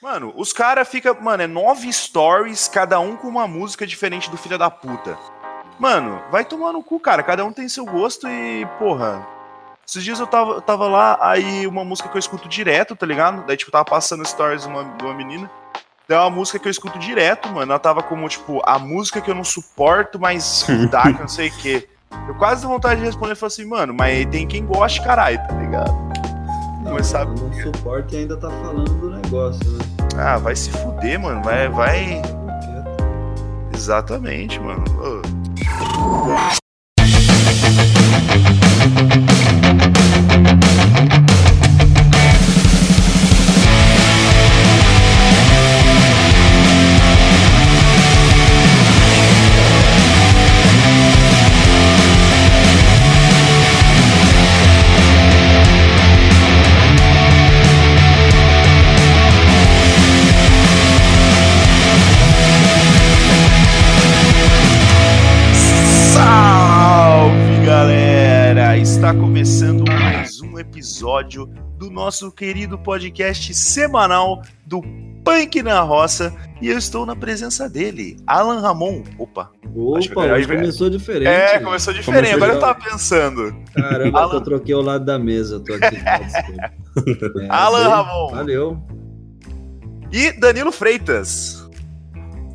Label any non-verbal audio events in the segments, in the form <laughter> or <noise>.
Mano, os caras ficam. Mano, é nove stories, cada um com uma música diferente do filho da puta. Mano, vai tomar no cu, cara. Cada um tem seu gosto e, porra. Esses dias eu tava, eu tava lá, aí uma música que eu escuto direto, tá ligado? Daí, tipo, tava passando stories de uma, de uma menina. Daí é uma música que eu escuto direto, mano. Ela tava como, tipo, a música que eu não suporto, mas dá, que não sei o quê. Eu quase dei vontade de responder e falei assim, mano, mas tem quem goste, caralho, tá ligado? Não, Mas sabe- não suporta e ainda tá falando do negócio, né? Ah, vai se fuder, mano. Vai, vai. Exatamente, mano. Episódio do nosso querido podcast semanal do Punk na Roça e eu estou na presença dele, Alan Ramon. Opa! Acho que Opa, é hoje melhor- começou diferente. É, começou diferente. Começou Agora eu tava pensando. Caramba, Alan- eu troquei o lado da mesa, eu tô aqui. É, <laughs> Alan Ramon. Valeu. E Danilo Freitas.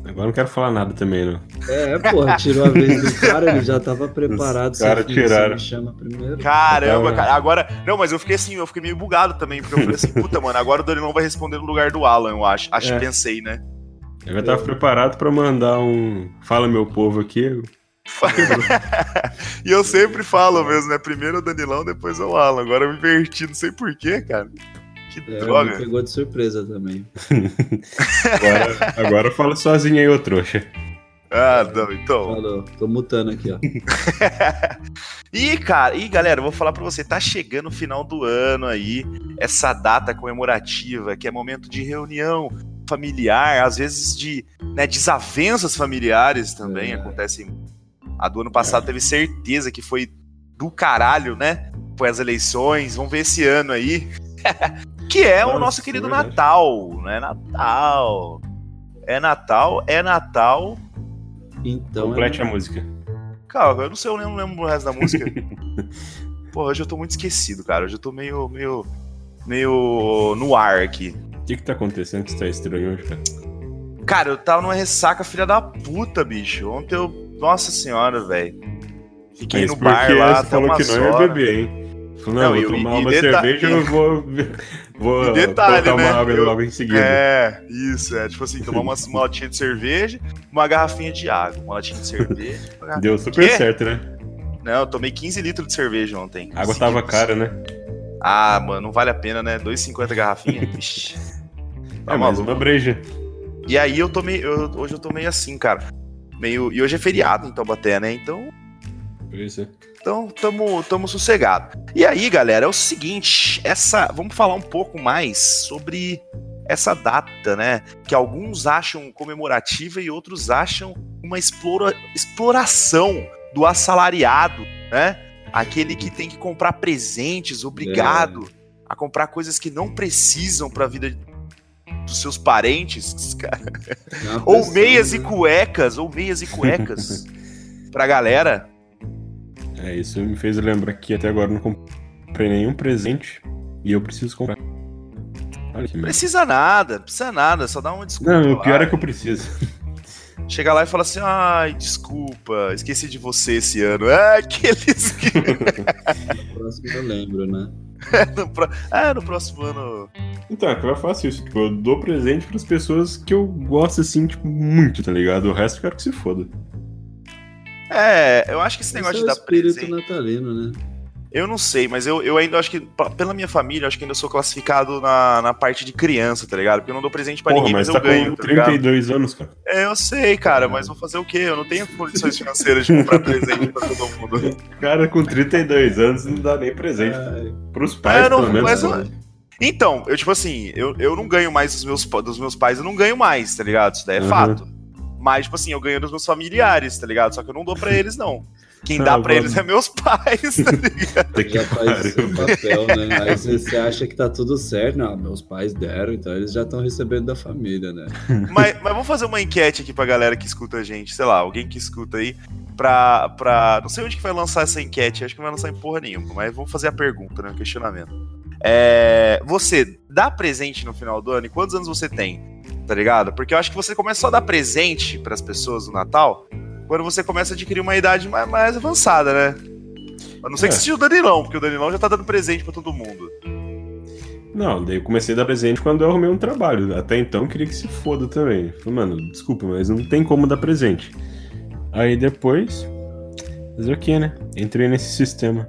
Agora não quero falar nada também, não. É, porra, tirou a vez do cara, ele já tava preparado. Os cara tiraram. Chama primeiro. Caramba, cara. Agora. Não, mas eu fiquei assim, eu fiquei meio bugado também, porque eu falei assim, puta, mano, agora o Danilão vai responder no lugar do Alan, eu acho. Acho É. que pensei, né? Eu já tava preparado pra mandar um Fala Meu Povo aqui. <laughs> e eu sempre falo mesmo, né? Primeiro o Danilão, depois o Alan. Agora eu me inverti, não sei porquê, cara. Que É, me droga. pegou de surpresa também. <laughs> Agora, agora fala sozinho aí, ô trouxa. Ah, não, então. Falou, tô mutando aqui, ó. <laughs> E, cara, e galera, eu vou falar pra você, tá chegando o final do ano aí, essa data comemorativa, que é momento de reunião familiar, às vezes de né, desavenças familiares também É. acontecem. A do ano passado teve certeza que foi do caralho, né? Foi as eleições, vamos ver esse ano aí. <laughs> que é o Nossa, nosso querido verdade. Natal, né? Natal. É Natal, é Natal. Então, Complete é- a música. Cara, eu não sei, eu não lembro o resto da música. <laughs> Pô, hoje eu tô muito esquecido, cara. Hoje eu tô meio, meio, meio no ar aqui. O que que tá acontecendo que você tá estranho hoje, cara? Cara, eu tava numa ressaca filha da puta, bicho. Ontem eu. Nossa senhora, velho. Fiquei Mas no bar lá você até falou umas que não ia horas. beber, hein? Não, não, e- vou tomar e uma deta- cerveja e eu <laughs> vou, vou E detalhe, né? uma água Eu- logo em seguida. É, isso, é. Tipo assim, tomar uma, uma latinha de cerveja, uma garrafinha de água. Uma latinha de cerveja. Deu super Quê? certo, né? Não, eu tomei 15 litros de cerveja ontem. A água tava cara, né? Ah, mano, não vale a pena, né? 2,50 garrafinha? <laughs> Vixe. Tá é, maluco. uma breja. E aí eu tomei. Eu, hoje eu tô meio assim, cara. Meio. E hoje é feriado em Taubaté, né? Então. Isso. Então, tamo, tamo sossegado. E aí, galera, é o seguinte, essa, vamos falar um pouco mais sobre essa data, né? Que alguns acham comemorativa e outros acham uma explora, exploração do assalariado, né? Aquele que tem que comprar presentes, obrigado a comprar coisas que não precisam para a vida dos seus parentes, cara. é <laughs> Ou meias né? e cuecas, ou meias e cuecas <laughs> pra galera. É, isso me fez lembrar que até agora eu não comprei nenhum presente e eu preciso comprar. Olha que merda. Precisa nada, precisa nada, só dá uma desculpa. Não, o pior lá. é que eu preciso. Chega lá e fala assim: ai, desculpa, esqueci de você esse ano. É, aqueles que. <laughs> Próximo eu lembro, né? <laughs> no, pro... ah, no próximo ano. Então, é que eu faço isso. Tipo, eu dou presente pras pessoas que eu gosto, assim, tipo, muito, tá ligado? O resto eu quero que se foda. É, eu acho que esse negócio Esse é de dar espírito presente. natalino, né? Eu não sei, mas eu, eu ainda acho que, pela minha família, eu acho que ainda sou classificado na, na parte de criança, tá ligado? Porque eu não dou presente pra Porra, ninguém, mas mas, tá eu ganho, com tá ligado? 32 anos, cara. É, eu sei, cara, mas vou fazer o quê? Eu não tenho condições financeiras de comprar presente pra todo mundo. <laughs> Cara, com 32 anos não dá nem presente Ai, pros pais, É, não, pelo menos. mas né? eu- Então, eu, tipo assim, eu, eu não ganho mais dos meus, dos meus pais, eu não ganho mais, tá ligado? Isso daí é Uhum. fato. Mas, tipo assim, eu ganho dos meus familiares, tá ligado? Só que eu não dou pra eles, não. Quem Ah, dá pra vamos. eles é meus pais, tá ligado? Que <laughs> Já faz o papel, né? Aí você você acha que tá tudo certo. Não, meus pais deram, então eles já estão recebendo da família, né? <laughs> mas, mas vamos fazer uma enquete aqui pra galera que escuta a gente, sei lá, alguém que escuta aí, pra. pra não sei onde que vai lançar essa enquete, acho que não vai lançar em porra nenhuma, mas vamos fazer a pergunta, né? O questionamento. É, você dá presente no final do ano e quantos anos você tem? Tá ligado? Porque eu acho que você começa só a dar presente pras pessoas no Natal quando você começa a adquirir uma idade mais, mais avançada, né? A não ser que É. seja o Danilão, porque o Danilão já tá dando presente pra todo mundo. Não, daí eu comecei a dar presente quando eu arrumei um trabalho. Até então eu queria que se foda também. Falei, mano, desculpa, mas não tem como dar presente. Aí depois. Fazer o que, né? Entrei nesse sistema.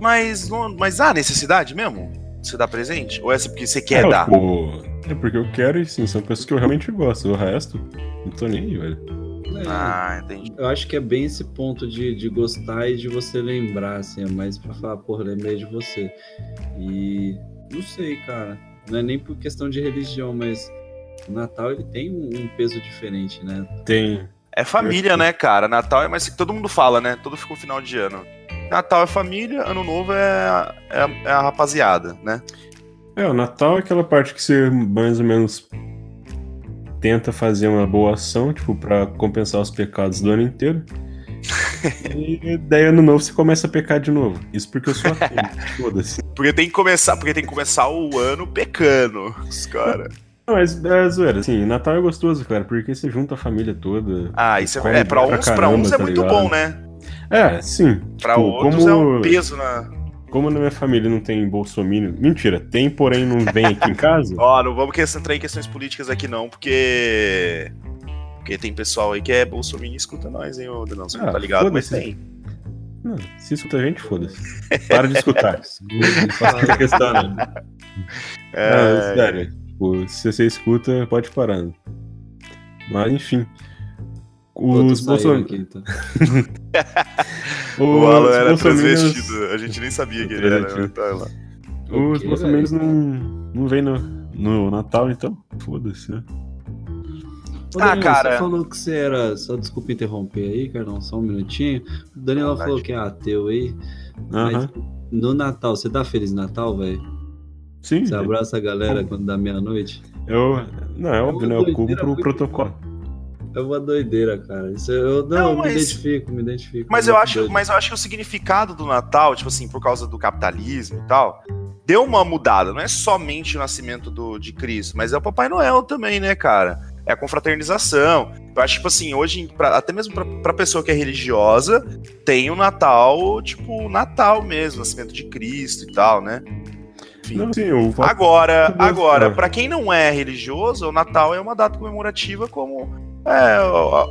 Mas, mas há necessidade mesmo? Você dar presente? Ou é só porque você quer É, dar? pô, é porque eu quero e sim, são pessoas que eu realmente gosto. O resto, não tô nem aí, velho. É, Ah, entendi. Eu acho que é bem esse ponto de, de gostar e de você lembrar, assim, é mais pra falar, porra, lembrei de você. E não sei, cara. Não é nem por questão de religião, mas o Natal ele tem um, um peso diferente, né? Tem. É família, né, cara? Natal é mais que todo mundo fala, né? Todo ficou final de ano. Natal é família, ano novo é, é, é a rapaziada, né? É, o Natal é aquela parte que você mais ou menos tenta fazer uma boa ação, tipo, pra compensar os pecados do ano inteiro. e daí ano novo você começa a pecar de novo. Isso porque eu sou ateu. <laughs> Foda-se. Porque tem que começar, porque tem que começar o ano pecando, os cara. Não, mas é zoeira, assim, Natal é gostoso, cara, porque você junta a família toda. Ah, isso é, é pra pra uns, pra caramba, uns é tá muito ligado? bom, né? É, sim. Pra Tipo, outros como- é um peso na. Como na minha família não tem bolsominion. Mentira, tem, porém não vem aqui em <laughs> casa. Ó, não vamos querer entrar em questões políticas aqui não, porque porque tem pessoal aí que é bolsominion e escuta nós, hein, ô Danão, você não Ah, tá ligado, mas foda-se. tem. Não, se escuta a gente, foda-se. Para de escutar. Não faço essa questão, né? É, Não, sério. Tipo, se você escuta, pode parar. Mas enfim. Os bolsominions. <laughs> então. o Alan era transvestido, a gente nem sabia que ele era, né? Tá lá. Os O bolsominions não, não vem no, no Natal, então foda-se, né? Ô, Ah, Danilo, cara. Você falou que você era. Só desculpa interromper aí, Carlão, só um minutinho. O Danilo Verdade. falou que é ateu aí. Aham. Mas no Natal, você dá Feliz Natal, velho? Sim, Você abraça a galera quando dá meia-noite? eu. Não, é óbvio, né? Eu cumpro o protocolo. É uma doideira, cara. Isso eu não, Não, mas- me identifico, me identifico. Mas eu acho, doido. mas eu acho que o significado do Natal, tipo assim, por causa do capitalismo e tal, deu uma mudada. Não é somente o nascimento do, de Cristo, mas é o Papai Noel também, né, cara? É a confraternização. Eu acho, tipo assim, hoje, pra- até mesmo pra, pra pessoa que é religiosa, tem o Natal, tipo, Natal mesmo, nascimento de Cristo e tal, né? Enfim. Não, sim, Agora, agora, para quem não é religioso, o Natal é uma data comemorativa como é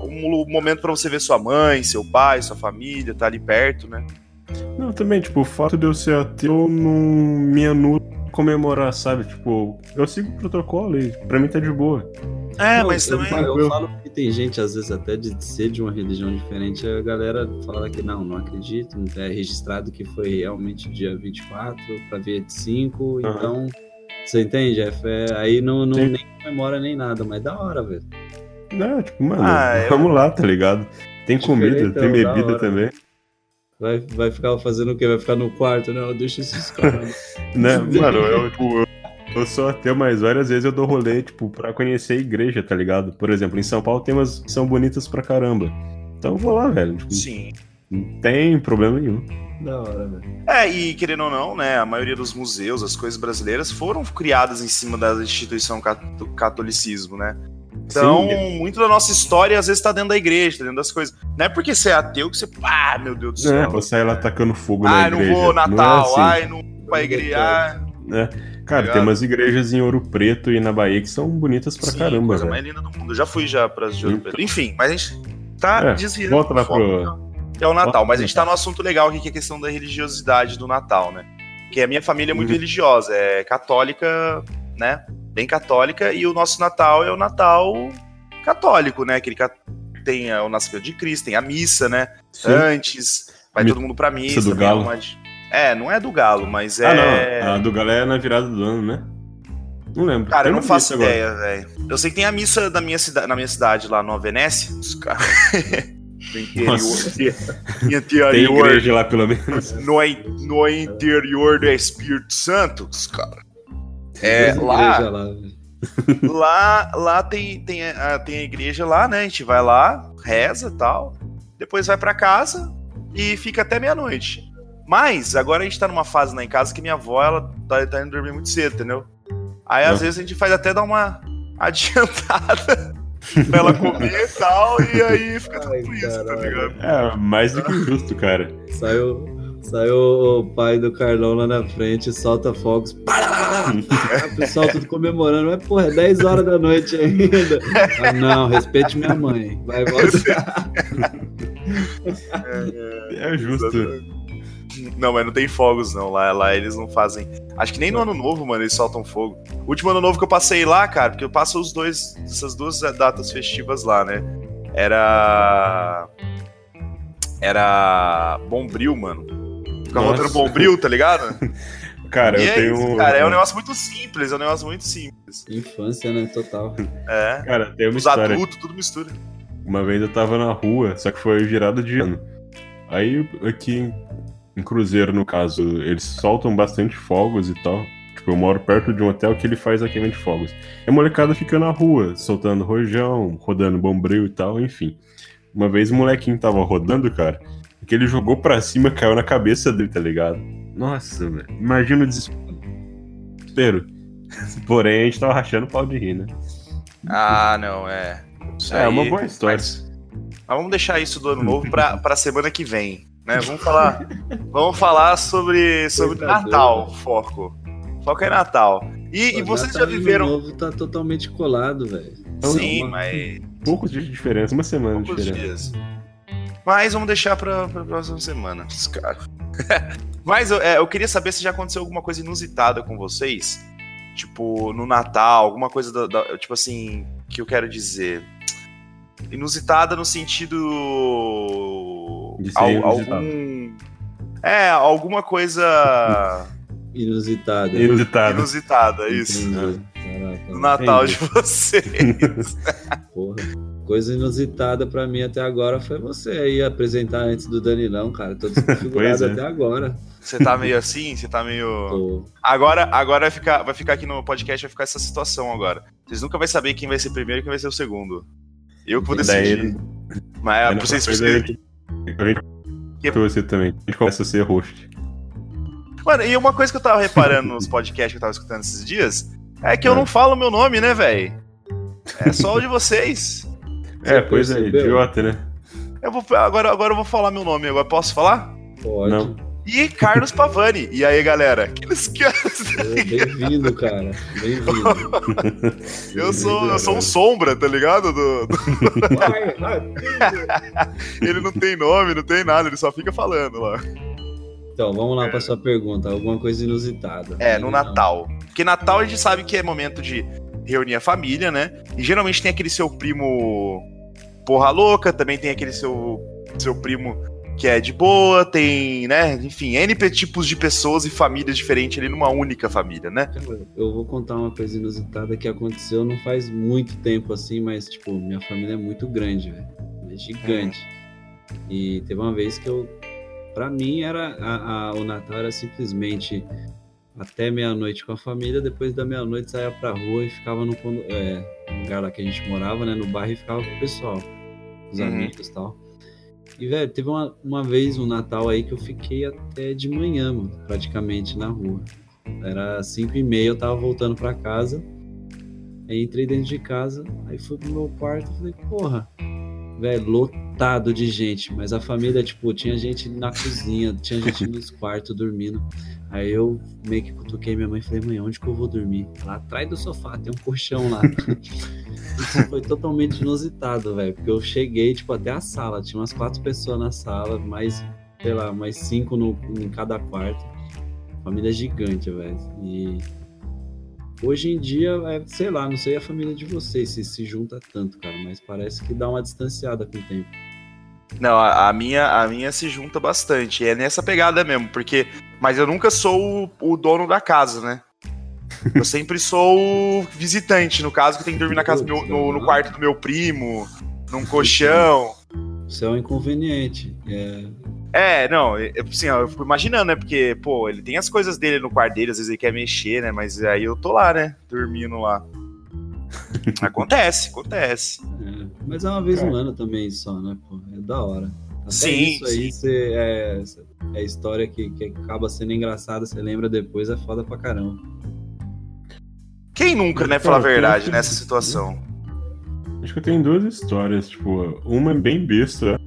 um momento para você ver sua mãe, seu pai, sua família, tá ali perto, né? Não, também, tipo, o fato de eu ser ateu não me anula comemorar, sabe? Tipo, eu sigo o protocolo e pra mim tá de boa. É, Não, mas eu, também. falo- eu falo que tem gente, às vezes, até de ser de uma religião diferente, a galera fala que não, não acredito, não é registrado que foi realmente dia 24 para ver 5, Aham. então. Você entende? É fé- aí não, não Sim. nem comemora nem nada, mas da hora, velho. Não, tipo, mano, Ah, eu- vamos lá, tá ligado? Tem comida, tem da bebida também. Vai, vai ficar fazendo o quê? Vai ficar no quarto? Não, deixa esses caras. <laughs> Né? Mano, eu, tipo, eu, eu sou ateu, mas várias vezes eu dou rolê, tipo, pra conhecer a igreja, tá ligado? Por exemplo, em São Paulo tem umas que são bonitas pra caramba. Então eu vou lá, velho. Tipo, Sim. não tem problema nenhum. da hora, velho. É, e querendo ou não, né, a maioria dos museus, as coisas brasileiras foram criadas em cima da instituição do catolicismo, né? Então, Sim. muito da nossa história às vezes tá dentro da igreja, tá dentro das coisas. Não é porque você é ateu que você, ah, meu Deus do é, céu. vou sair lá tacando fogo na Ai, não igreja. vou Não é Natal, assim. ai, não vou pra igreja. ah, né? Cara, tem umas igrejas em Ouro Preto e na Bahia que são bonitas pra sim, caramba, coisa velho. mais linda do mundo. Eu já fui já para as de Ouro. Preto. Enfim, mas a gente tá É, desviando. volta lá foco, pro- é o Natal, volta mas a gente tá no assunto legal aqui, que é a questão da religiosidade do Natal, né? Que a minha família é muito Uhum. religiosa, é católica, né? Bem católica, e o nosso Natal é o Natal católico, né? Aquele tem é, o nascimento de Cristo, tem a missa, né? Sim. Antes, vai todo mundo pra missa. do tem galo. uma É, não é do galo, mas é. Ah, não. A do galera é na virada do ano, né? Não lembro. Cara, eu Tem não uma faço ideia, velho. Eu sei que tem a missa da minha cida... na minha cidade lá no Venécia. Os caras <laughs> No interior. Interior Tem igreja lá, pelo menos. no, no interior do Espírito Santo, cara. É, lá, lá, <laughs> lá, lá tem, tem, a, tem a igreja lá, né? A gente vai lá, reza e tal. Depois vai pra casa e fica até meia-noite. Mas agora a gente tá numa fase lá em casa que minha avó, ela tá, tá indo dormir muito cedo, entendeu? Aí às Ah. vezes a gente faz até dar uma <laughs> adiantada pra ela comer e tal, e aí fica tudo Ai, por isso, tá ligado? É, mais do que justo, cara. Saiu, saiu o pai do Carlão lá na frente, solta fogos. <laughs> o pessoal tudo comemorando. Mas, porra, é 10 horas da noite ainda. Ah, não, respeite minha mãe. Vai voltar. É justo. Não, mas não tem fogos, não. Lá, lá eles não fazem. Acho que nem no ano novo, mano, eles soltam fogo. O último ano novo que eu passei lá, cara, porque eu passo os dois, essas duas datas festivas lá, né? Era. Era. Bombril, mano. Ficava Nossa. rodando Bombril, tá ligado? <laughs> Cara, e eu é tenho. isso, cara. É um negócio muito simples, é um negócio muito simples. Infância, né? Total. É. Cara, tem uma Os história. adultos, tudo mistura. Uma vez eu tava na rua, só que foi virado de ano. Aí aqui em Cruzeiro, no caso, eles soltam bastante fogos e tal. Tipo, eu moro perto de um hotel que ele faz a queima de fogos. E a molecada fica na rua, soltando rojão, rodando bombril e tal, enfim. Uma vez o molequinho tava rodando, cara, que ele jogou pra cima caiu na cabeça dele, tá ligado? Nossa, velho. Imagina o desespero. <laughs> Porém, a gente tava rachando o pau de rir, né? Ah, não, é. Isso É, aí- uma boa história. Mas, mas vamos deixar isso do ano <laughs> novo pra, pra semana que vem, né? Vamos falar, vamos falar sobre, sobre Natal, foco. Foco é Natal. E, e vocês já Natal e Ano viveram... novo tá totalmente colado, velho. Sim, Uma- mas... Poucos dias de diferença, uma semana de Poucos diferença. dias. Mas vamos deixar pra, pra próxima semana, caras. <laughs> Mas eu, é, eu queria saber se já aconteceu alguma coisa inusitada com vocês. Tipo, no Natal, alguma coisa da, da- Tipo assim, que eu quero dizer. Inusitada no sentido. De inusitado. algum. É, alguma coisa <laughs> Inusitada. Inusitado. inusitada, isso. Caraca, No Natal Entendi. de vocês. <laughs> porra. Coisa inusitada pra mim até agora foi você aí apresentar antes do Danilão, cara. Tô desconfigurado é. até agora. Você tá meio assim? Você tá meio. <laughs> Pô, Agora, agora vai, ficar, vai ficar aqui no podcast, vai ficar essa situação agora. Vocês nunca vão saber quem vai ser primeiro e quem vai ser o segundo. Eu que vou Daí, decidir. Mas é, vocês precisam. que- A gente Que- você também. A gente começa a ser host. Mano, e uma coisa que eu tava reparando nos podcasts que eu tava escutando esses dias é que eu É. não falo meu nome, né, velho? É só o de vocês. É, pois é, idiota, né? Eu vou, agora, agora eu vou falar meu nome. Agora posso falar? pode. Não. E Carlos Pavani. E aí, galera? Aqueles que. Bem-vindo, cara. Bem-vindo. <laughs> Eu sou, eu sou um sombra, tá ligado? Do- do-. <laughs> Ele não tem nome, não tem nada, ele só fica falando lá. Então, vamos lá pra sua pergunta. Alguma coisa inusitada. É, no Não. Natal. Porque Natal a gente sabe que é momento de reunir a família, né? E geralmente tem aquele seu primo porra louca, também tem aquele seu, seu primo que é de boa, tem, né? Enfim, N tipos de pessoas e famílias diferentes ali numa única família, né? Eu vou contar uma coisa inusitada que aconteceu não faz muito tempo assim, mas, tipo, minha família é muito grande, velho. É gigante. E teve uma vez que eu. Pra mim, era a, a- o Natal era simplesmente até meia-noite com a família, depois da meia-noite saía pra rua e ficava no, é, no lugar lá que a gente morava, né? No bairro e ficava com o pessoal, os Uhum. amigos e tal. E, velho, teve uma, uma vez um Natal aí que eu fiquei até de manhã, mano, praticamente na rua. Era 5 e meia, eu tava voltando pra casa. Aí entrei dentro de casa, aí fui pro meu quarto e falei, porra, velho, lotado de gente. Mas a família, tipo, tinha gente na cozinha, tinha gente <laughs> nos quartos dormindo. Aí eu meio que cutuquei minha mãe e falei, mãe, onde que eu vou dormir? Lá atrás do sofá, tem um colchão lá. <laughs> Isso foi totalmente inusitado, velho. Porque eu cheguei, tipo, até a sala. Tinha umas quatro pessoas na sala, mais, sei lá, mais cinco no, em cada quarto. Família gigante, velho. E hoje em dia, é, sei lá, não sei a família de vocês se se junta tanto, cara, mas parece que dá uma distanciada com o tempo. Não, a, a minha, a minha se junta bastante. É nessa pegada mesmo, porque. Mas eu nunca sou o, o dono da casa, né? <laughs> Eu sempre sou o visitante, no caso, que tem que dormir na casa do meu- no, no quarto do meu primo, num colchão. Isso é um inconveniente. É, É, não, assim, ó, eu fico imaginando, né? Porque, pô, ele tem as coisas dele no quarto dele, às vezes ele quer mexer, né? Mas aí eu tô lá, né? Dormindo lá. <laughs> acontece, acontece. é, mas é uma vez É. no ano também só, né? Pô, é da hora. Até Sim, isso aí cê- é, é história que, que acaba sendo engraçada, você lembra depois, é foda pra caramba. Quem nunca, né? Falar a verdade nessa situação. Acho que eu tenho duas histórias, tipo, uma é bem besta.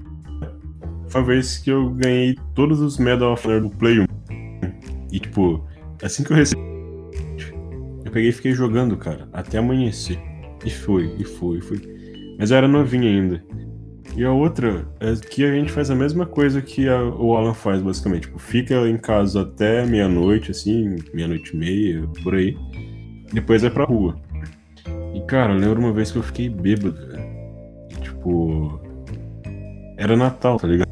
Foi a vez que eu ganhei todos os Medal of Honor do Play 1. E, tipo, assim que eu recebi, eu peguei e fiquei jogando, cara, até amanhecer. E foi, e foi, e foi. Mas eu era novinho ainda. E a outra é que a gente faz a mesma coisa que a- o Alan faz, basicamente. Tipo, fica em casa até meia-noite, assim, meia-noite e meia, por aí. Depois vai pra rua. E, cara, eu lembro uma vez que eu fiquei bêbado, velho. E, tipo. Era Natal, tá ligado?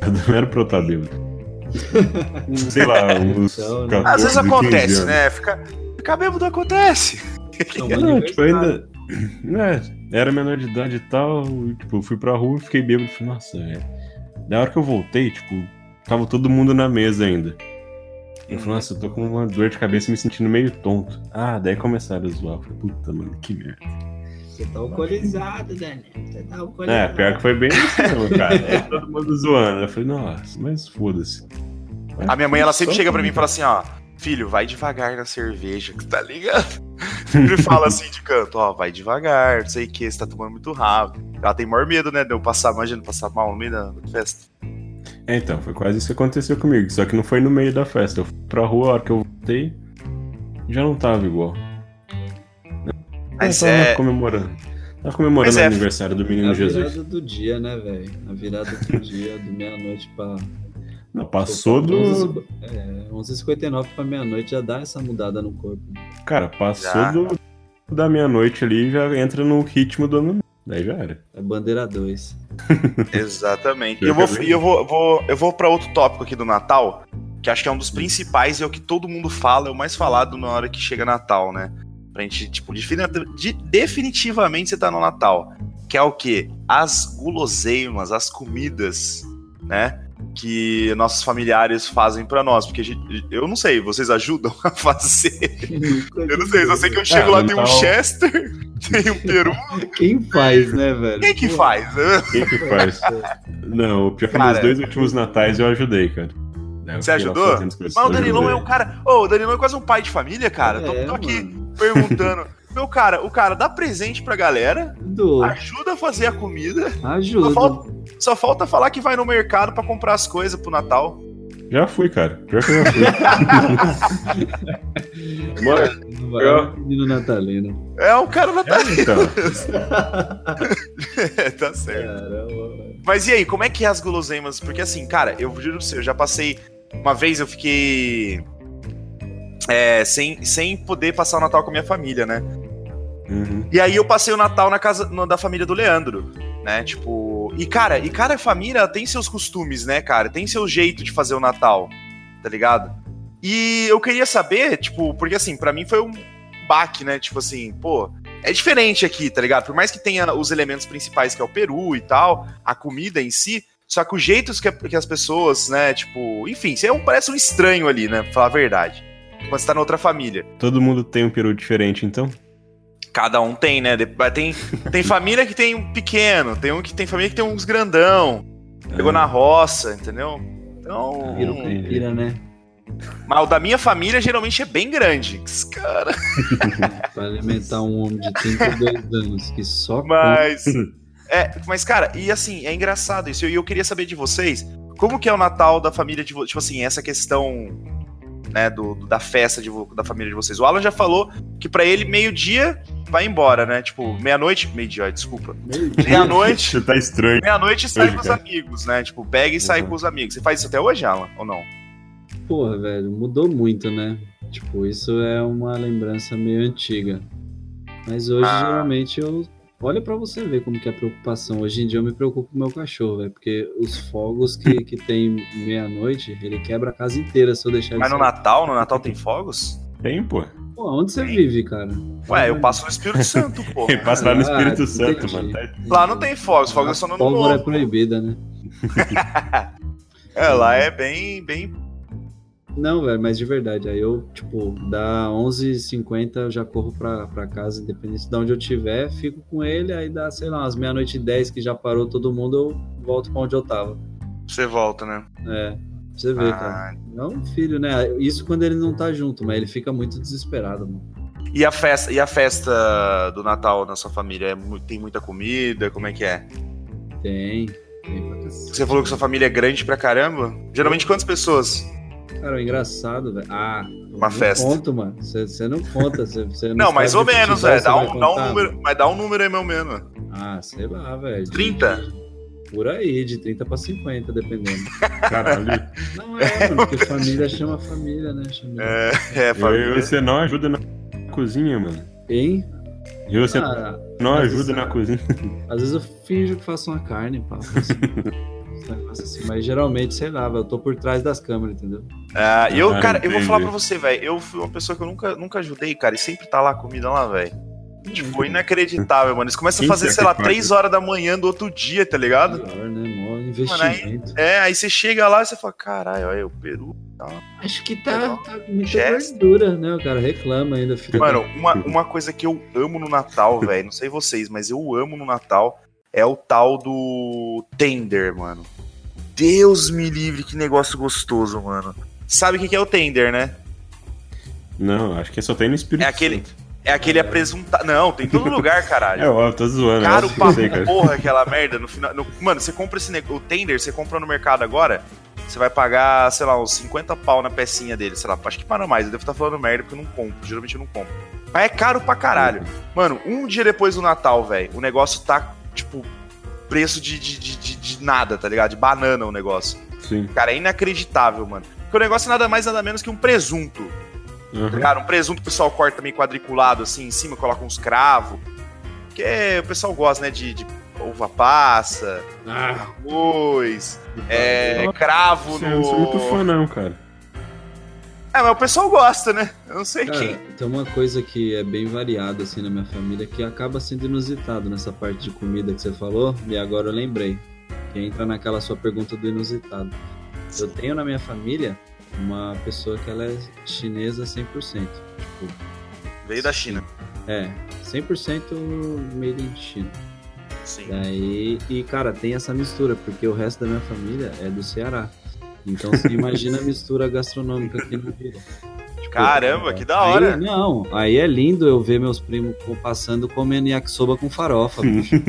<laughs> Não era pra eu estar bêbado. Sei lá, uns. Então, né? 14, Às vezes 15 acontece, anos. né? Ficar fica bêbado acontece. Então, Não, tipo, ainda. É, era menor de idade e tal. e, tipo, eu fui pra rua e fiquei bêbado. Falei, nossa, velho. Da hora que eu voltei, tipo, tava todo mundo na mesa ainda. Eu falei, nossa, eu tô com uma dor de cabeça me sentindo meio tonto. Ah, daí começaram a zoar. Eu falei, puta, mano, que merda. Você tá alcoolizado, Daniel. Você tá É, alcoolizado. pior que foi bem assim, cara. Aí todo mundo zoando. Eu falei, nossa, mas foda-se. A minha mãe, ela sempre chega pra mim e fala assim, ó. Filho, vai devagar na cerveja, que tá ligado? Sempre fala assim de canto, ó, vai devagar, não sei o que, você tá tomando muito rápido. Ela tem maior medo, né, de eu passar, imagina, passar mal no meio da da festa. É, então, foi quase isso que aconteceu comigo. Só que não foi no meio da festa. Eu fui pra rua, a hora que eu voltei, já não tava igual. Mas tava é- comemorando. Tava comemorando Mas o é- aniversário do É menino a Jesus. virada do dia, né, velho? A virada do dia, do meia-noite pra. Não, passou do. 11h50 É, 11h59 pra meia-noite já dá essa mudada no corpo. Cara, passou Já. do da meia-noite ali e já entra no ritmo do ano. Daí já era. É bandeira 2. <laughs> Exatamente. E eu vou, eu vou, vou, eu vou para outro tópico aqui do Natal, que acho que é um dos principais e é o que todo mundo fala, é o mais falado na hora que chega Natal, né? Pra gente, tipo, defini- de- definitivamente você tá no Natal. Que é o quê? As guloseimas, as comidas, né? Que nossos familiares fazem pra nós. Porque a gente- eu não sei, vocês ajudam a fazer? Eu não sei, só sei que eu chego É, lá, tem um Chester, <laughs> tem um peru. Quem faz, né, velho? Quem que Pô, faz? Quem que faz? Não, o pior é que nos dois últimos natais eu ajudei, cara. Você ajudou? Mas o Danilão é um cara. Ô, o Danilão é quase um pai de família, cara. Tô, É, tô aqui mano. Perguntando. Meu cara, o cara dá presente pra galera, Do, ajuda a fazer a comida, só ajuda. falta, só falta falar que vai no mercado pra comprar as coisas pro Natal. Já fui, cara. Pior que eu já fui. <laughs> Mano, Não vai é menino natalino. É um cara natalino. então, <laughs> tá certo. Caramba. Mas e aí, como é que é as guloseimas? Porque assim, cara, eu juro pra você, eu já passei. Uma vez eu fiquei. É, sem, sem poder passar o Natal com a minha família, né? uhum. E aí eu passei o Natal na casa no- da família do Leandro, né? Tipo, e cara, e cada família tem seus costumes, né, cara? Tem seu jeito de fazer o Natal, tá ligado? E eu queria saber, tipo, porque assim, pra mim foi um baque, né? Tipo assim, pô, é diferente aqui, tá ligado? Por mais que tenha os elementos principais que é o peru e tal, a comida em si, só que os jeitos que, que as pessoas, né, tipo, enfim, você é um, parece um estranho ali, né, pra falar a verdade. Quando você tá na outra família. Todo mundo tem um peru diferente, então? Cada um tem, né? Tem, tem família que tem um pequeno, tem um que tem família que tem uns grandão. Pegou Ah. na roça, entendeu? Então. Vira caipira, né? Mas o da minha família geralmente é bem grande. Cara, <laughs> Pra alimentar um homem de 32 anos que só mas. É, mas, cara, e assim, é engraçado isso. E eu queria saber de vocês, como que é o Natal da família de vocês? Tipo assim, essa questão, né, do, do- da festa de da família de vocês. O Alan já falou que pra ele, meio-dia, vai embora, né? Tipo, meia-noite. Meio-dia, desculpa. Meia-noite. <laughs> Você tá estranho. Meia-noite sai Hoje, com os cara. amigos, né? Tipo, pega e sai Uhum. com os amigos. Você faz isso até hoje, Alan? Ou não? Porra, velho, mudou muito, né? Tipo, isso é uma lembrança meio antiga. Mas hoje, Ah. geralmente, eu. Olha pra você ver como que é a preocupação. Hoje em dia eu me preocupo com o meu cachorro, velho. Porque os fogos que, que tem meia-noite, ele quebra a casa inteira se eu deixar ele Mas no sair. Natal, no Natal tem fogos? Tem, pô. Pô, onde você vive, cara? Ué, eu passo no Espírito Santo, pô. <laughs> Ele passa lá no Espírito Ah, Santo, entendi. mano. Tá- Lá não tem fogos, fogos são no ano pólvora é novo. proibida, né? <laughs> <laughs> É, lá é bem, bem. Não, velho, mas de verdade. Aí eu, tipo, dá 11h50 eu já corro pra, pra casa, independente de onde eu estiver, fico com ele, aí dá, sei lá, umas meia-noite e 10 que já parou todo mundo, eu volto pra onde eu tava. Você volta, né? É, você cara. Ah, É um filho, né? Isso quando ele não tá junto, mas ele fica muito desesperado, mano. E a festa, e a festa do Natal na sua família? É tem muita comida? Como é que é? Tem, tem pra cacete. Você falou que sua família é grande pra caramba? Geralmente quantas pessoas? Cara, o engraçado, velho. Ah, Uma não festa. conto, mano. Você não conta. Você, você Não, não mais ou menos, velho. Dá um, dá um número, mano. mas dá um número aí, meu menos. Ah, sei lá, velho. de- 30? Por aí, de 30 pra 50, dependendo. <laughs> Caralho. Não é, <laughs> mano, porque família chama família, né? Chama... É, é E família. você não ajuda na cozinha, mano. Hein? E você Ah, não ajuda isso- na cozinha. às vezes eu finjo que faço uma carne, pá. <laughs> assim, mas geralmente, sei lá, velho, eu tô por trás das câmeras, entendeu? Ah, eu, Ah, cara, eu vou entendi. falar pra você, velho. Eu fui uma pessoa que eu nunca, nunca ajudei, cara, e sempre tá lá a comida lá, velho. Tipo, inacreditável, mano. Eles começam a fazer, é sei lá, que paga? 3 horas da manhã do outro dia, tá ligado? Pior, né? Mó investimento. É, aí você chega lá e você fala, caralho, olha o peru. Acho que tá, Legal. tá muita gordura, né? O cara reclama ainda, filho. Mano, uma, uma coisa que eu amo no Natal, velho, não sei vocês, mas eu amo no Natal, é o tal do tender, mano. Deus me livre, que negócio gostoso, mano. Sabe o que que é o tender, né? Não, acho que só tem no Espírito É aquele- Santo. É aquele apresuntado. Não, tem em todo <laughs> lugar, caralho. É, ó, tô zoando. Caro pra sei, cara. porra aquela merda no final. no- mano, você compra esse negócio. O tender, você compra no mercado agora. Você vai pagar, sei lá, uns 50 pau na pecinha dele. Sei lá, acho que para mais. Eu devo estar falando merda porque eu não compro. Geralmente eu não compro. Mas é caro pra caralho. Mano, um dia depois do Natal, velho, o negócio tá, tipo, preço de, de, de, de- nada, tá ligado? De banana o negócio. Sim. Cara, é inacreditável, mano. Porque o negócio é nada mais, nada menos que um presunto. Tá Aham. ligado? Um presunto que o pessoal corta meio quadriculado assim em cima, coloca uns cravos. Porque o pessoal gosta, né? De, de uva passa, Ah, arroz, é, cravo Eu não sou muito no. fã, não, cara. É, mas o pessoal gosta, né? Eu não sei cara, quem. tem uma coisa que é bem variada assim na minha família que acaba sendo inusitado nessa parte de comida que você falou, e agora eu lembrei. Que entra naquela sua pergunta do inusitado. Eu tenho na minha família uma pessoa que ela é chinesa 100%. Tipo, Veio da China. é, 100% made in China. Sim. Daí, e cara, tem essa mistura, porque o resto da minha família é do Ceará. Então você imagina a mistura gastronômica aqui no Rio. Tipo, Caramba, que da aí- hora. não, aí é lindo eu ver meus primos passando comendo yakisoba com farofa. bicho. <laughs>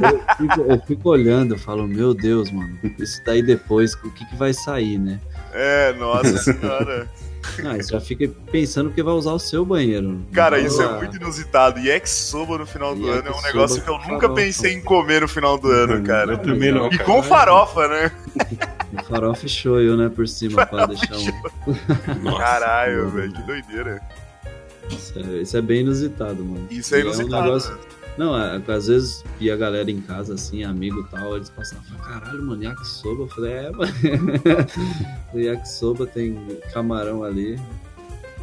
Eu, fico, eu fico olhando, eu falo, meu Deus, mano, isso daí depois, o que, que vai sair, né? É, nossa senhora. Ah, você já fica pensando que vai usar o seu banheiro. Cara, isso é muito inusitado. E yakisoba no final do ano é um negócio que eu nunca farofa. pensei em comer no final do ano, cara. Eu também não, E cara. com farofa, né? <laughs> O farofa e shoyu, né, por cima, pra deixar um... <laughs> Nossa. Caralho, velho, que doideira. Isso é, isso é bem inusitado, mano. Isso é E um inusitado. negócio- né? Não, é, às vezes ia a galera em casa, assim, amigo e tal, eles passavam e falavam, caralho, mano, yakisoba. Eu falei, é, mano. <laughs> yakisoba tem camarão ali.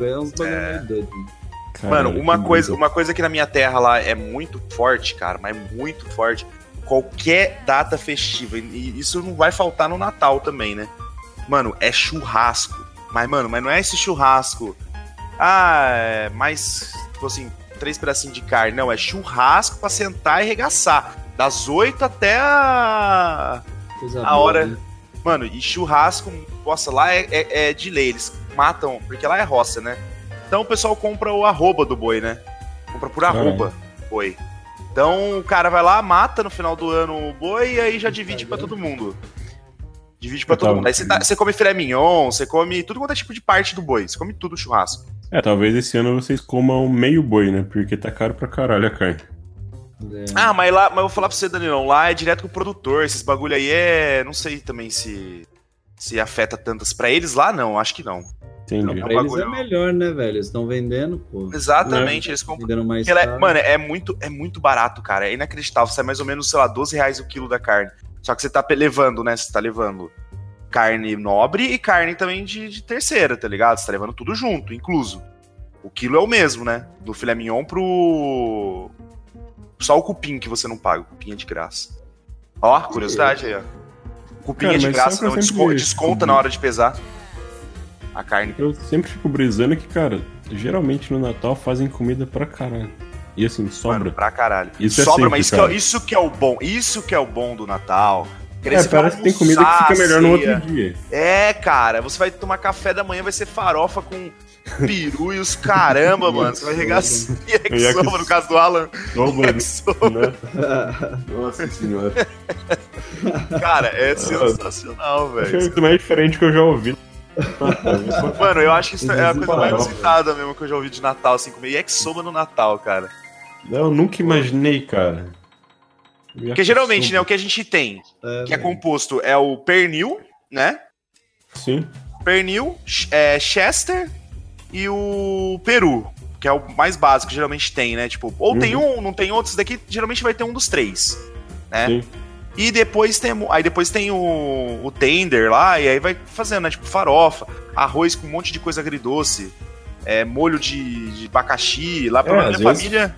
É uns bagulho É. doido. mano. Caralho, Mano, uma coisa, doido. uma coisa que na minha terra lá é muito forte, cara, mas muito forte. Qualquer data festiva, e isso não vai faltar no Natal também, né? Mano, é churrasco. Mas, mano, mas não é esse churrasco. Ah, é mais, tipo assim, três pedacinhos de carne. Não, é churrasco pra sentar e regaçar. Das oito até a. Coisa A boa, hora- né? Mano, e churrasco, nossa, lá é, é, é de lei. Eles matam, porque lá é roça, né? Então o pessoal compra o arroba do boi, né? Compra por Caralho. arroba boi. Então o cara vai lá, mata no final do ano o boi e aí já divide pra todo mundo. Divide pra Eu todo mundo. Aí você, tá- você come filé mignon, você come tudo quanto é tipo de parte do boi. Você come tudo churrasco. É, talvez esse ano vocês comam meio boi, né? Porque tá caro pra caralho a carne. É. Ah, mas lá, mas eu vou falar pra você, Danilão, lá é direto com o produtor. Esses bagulho aí é. Não sei também se. Se afeta tantas. Pra eles lá, não, acho que não. Entendi. Não, Pra eles bagulho- é melhor, né, velho? Eles estão vendendo, pô. Exatamente, eles compram. Vendendo mais é- mano, é muito, é muito barato, cara. É inacreditável. Sai mais ou menos, sei lá, 12 reais o quilo da carne. Só que você tá levando, né? Você tá levando carne nobre e carne também de, de terceira, tá ligado? Você tá levando tudo junto, incluso. O quilo é o mesmo, né? Do filé mignon pro. Só o cupim que você não paga. O cupim é de graça. Ó, curiosidade aí, ó. Cupim é de graça, não. sempre Desconta, na hora de pesar. A carne. Eu sempre fico brisando que, cara, geralmente no Natal fazem comida pra caralho. E assim, sobra. Mano, pra caralho. Isso é Sobra, sempre, mas isso que, é, isso que é o bom. Isso que é o bom do Natal. Querer É, você parece que tem comida que fica melhor no outro dia. É, cara, você vai tomar café da manhã, vai ser farofa com peru e os caramba, mano. Você vai regar yakisoba, no caso do Alan. Yakisoba. né? <laughs> Nossa senhora. Cara, é sensacional, Acho que é velho. muito mais diferente que eu já ouvi. Mano, eu acho que isso é a coisa mais inusitada mesmo que eu já ouvi de Natal, assim, comer yakisoba no Natal, cara. Eu nunca imaginei, cara. Porque geralmente, né, o que a gente tem, É, que é velho. composto, é o pernil, né? Sim. pernil, é, chester e o peru, que é o mais básico que geralmente tem, né? Tipo, ou tem um, não tem outros daqui, geralmente vai ter um dos três, né? Sim. E depois tem, aí depois tem o, o tender lá, e aí vai fazendo, né? Tipo, farofa, arroz com um monte de coisa agridoce, é, molho de, de abacaxi, lá pela É, minha vezes- família.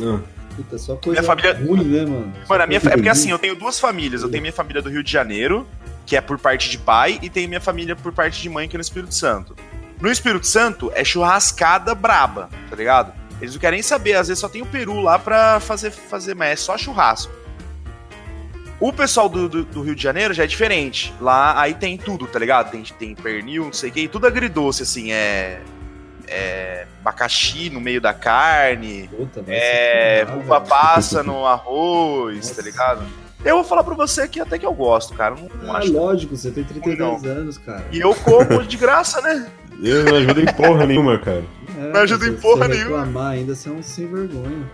Ah, Puta, só coisa Minha família- ruim, né, mano? Só Mano, a minha, é porque assim, eu tenho duas famílias. Eu tenho minha família do Rio de Janeiro, que é por parte de pai, e tenho minha família por parte de mãe, que é no Espírito Santo. No Espírito Santo é churrascada braba, tá ligado? Eles não querem saber, às vezes só tem o peru lá pra fazer, fazer mas é só churrasco. O pessoal do, do, do Rio de Janeiro já é diferente. Lá aí tem tudo, tá ligado? Tem, tem pernil, não sei o que, e tudo agridoce, assim, é. É. Abacaxi no meio da carne. Puta, É, se uva velho. passa no arroz, Nossa. tá ligado? Eu vou falar pra você que até que eu gosto, cara. Não, não Ah, acho. lógico, você tem 32 anos, cara. E eu como de graça, né? eu não ajudo em porra nenhuma, cara. É, Não ajuda em se porra você nenhuma. reclamar ainda, você é um sem vergonha.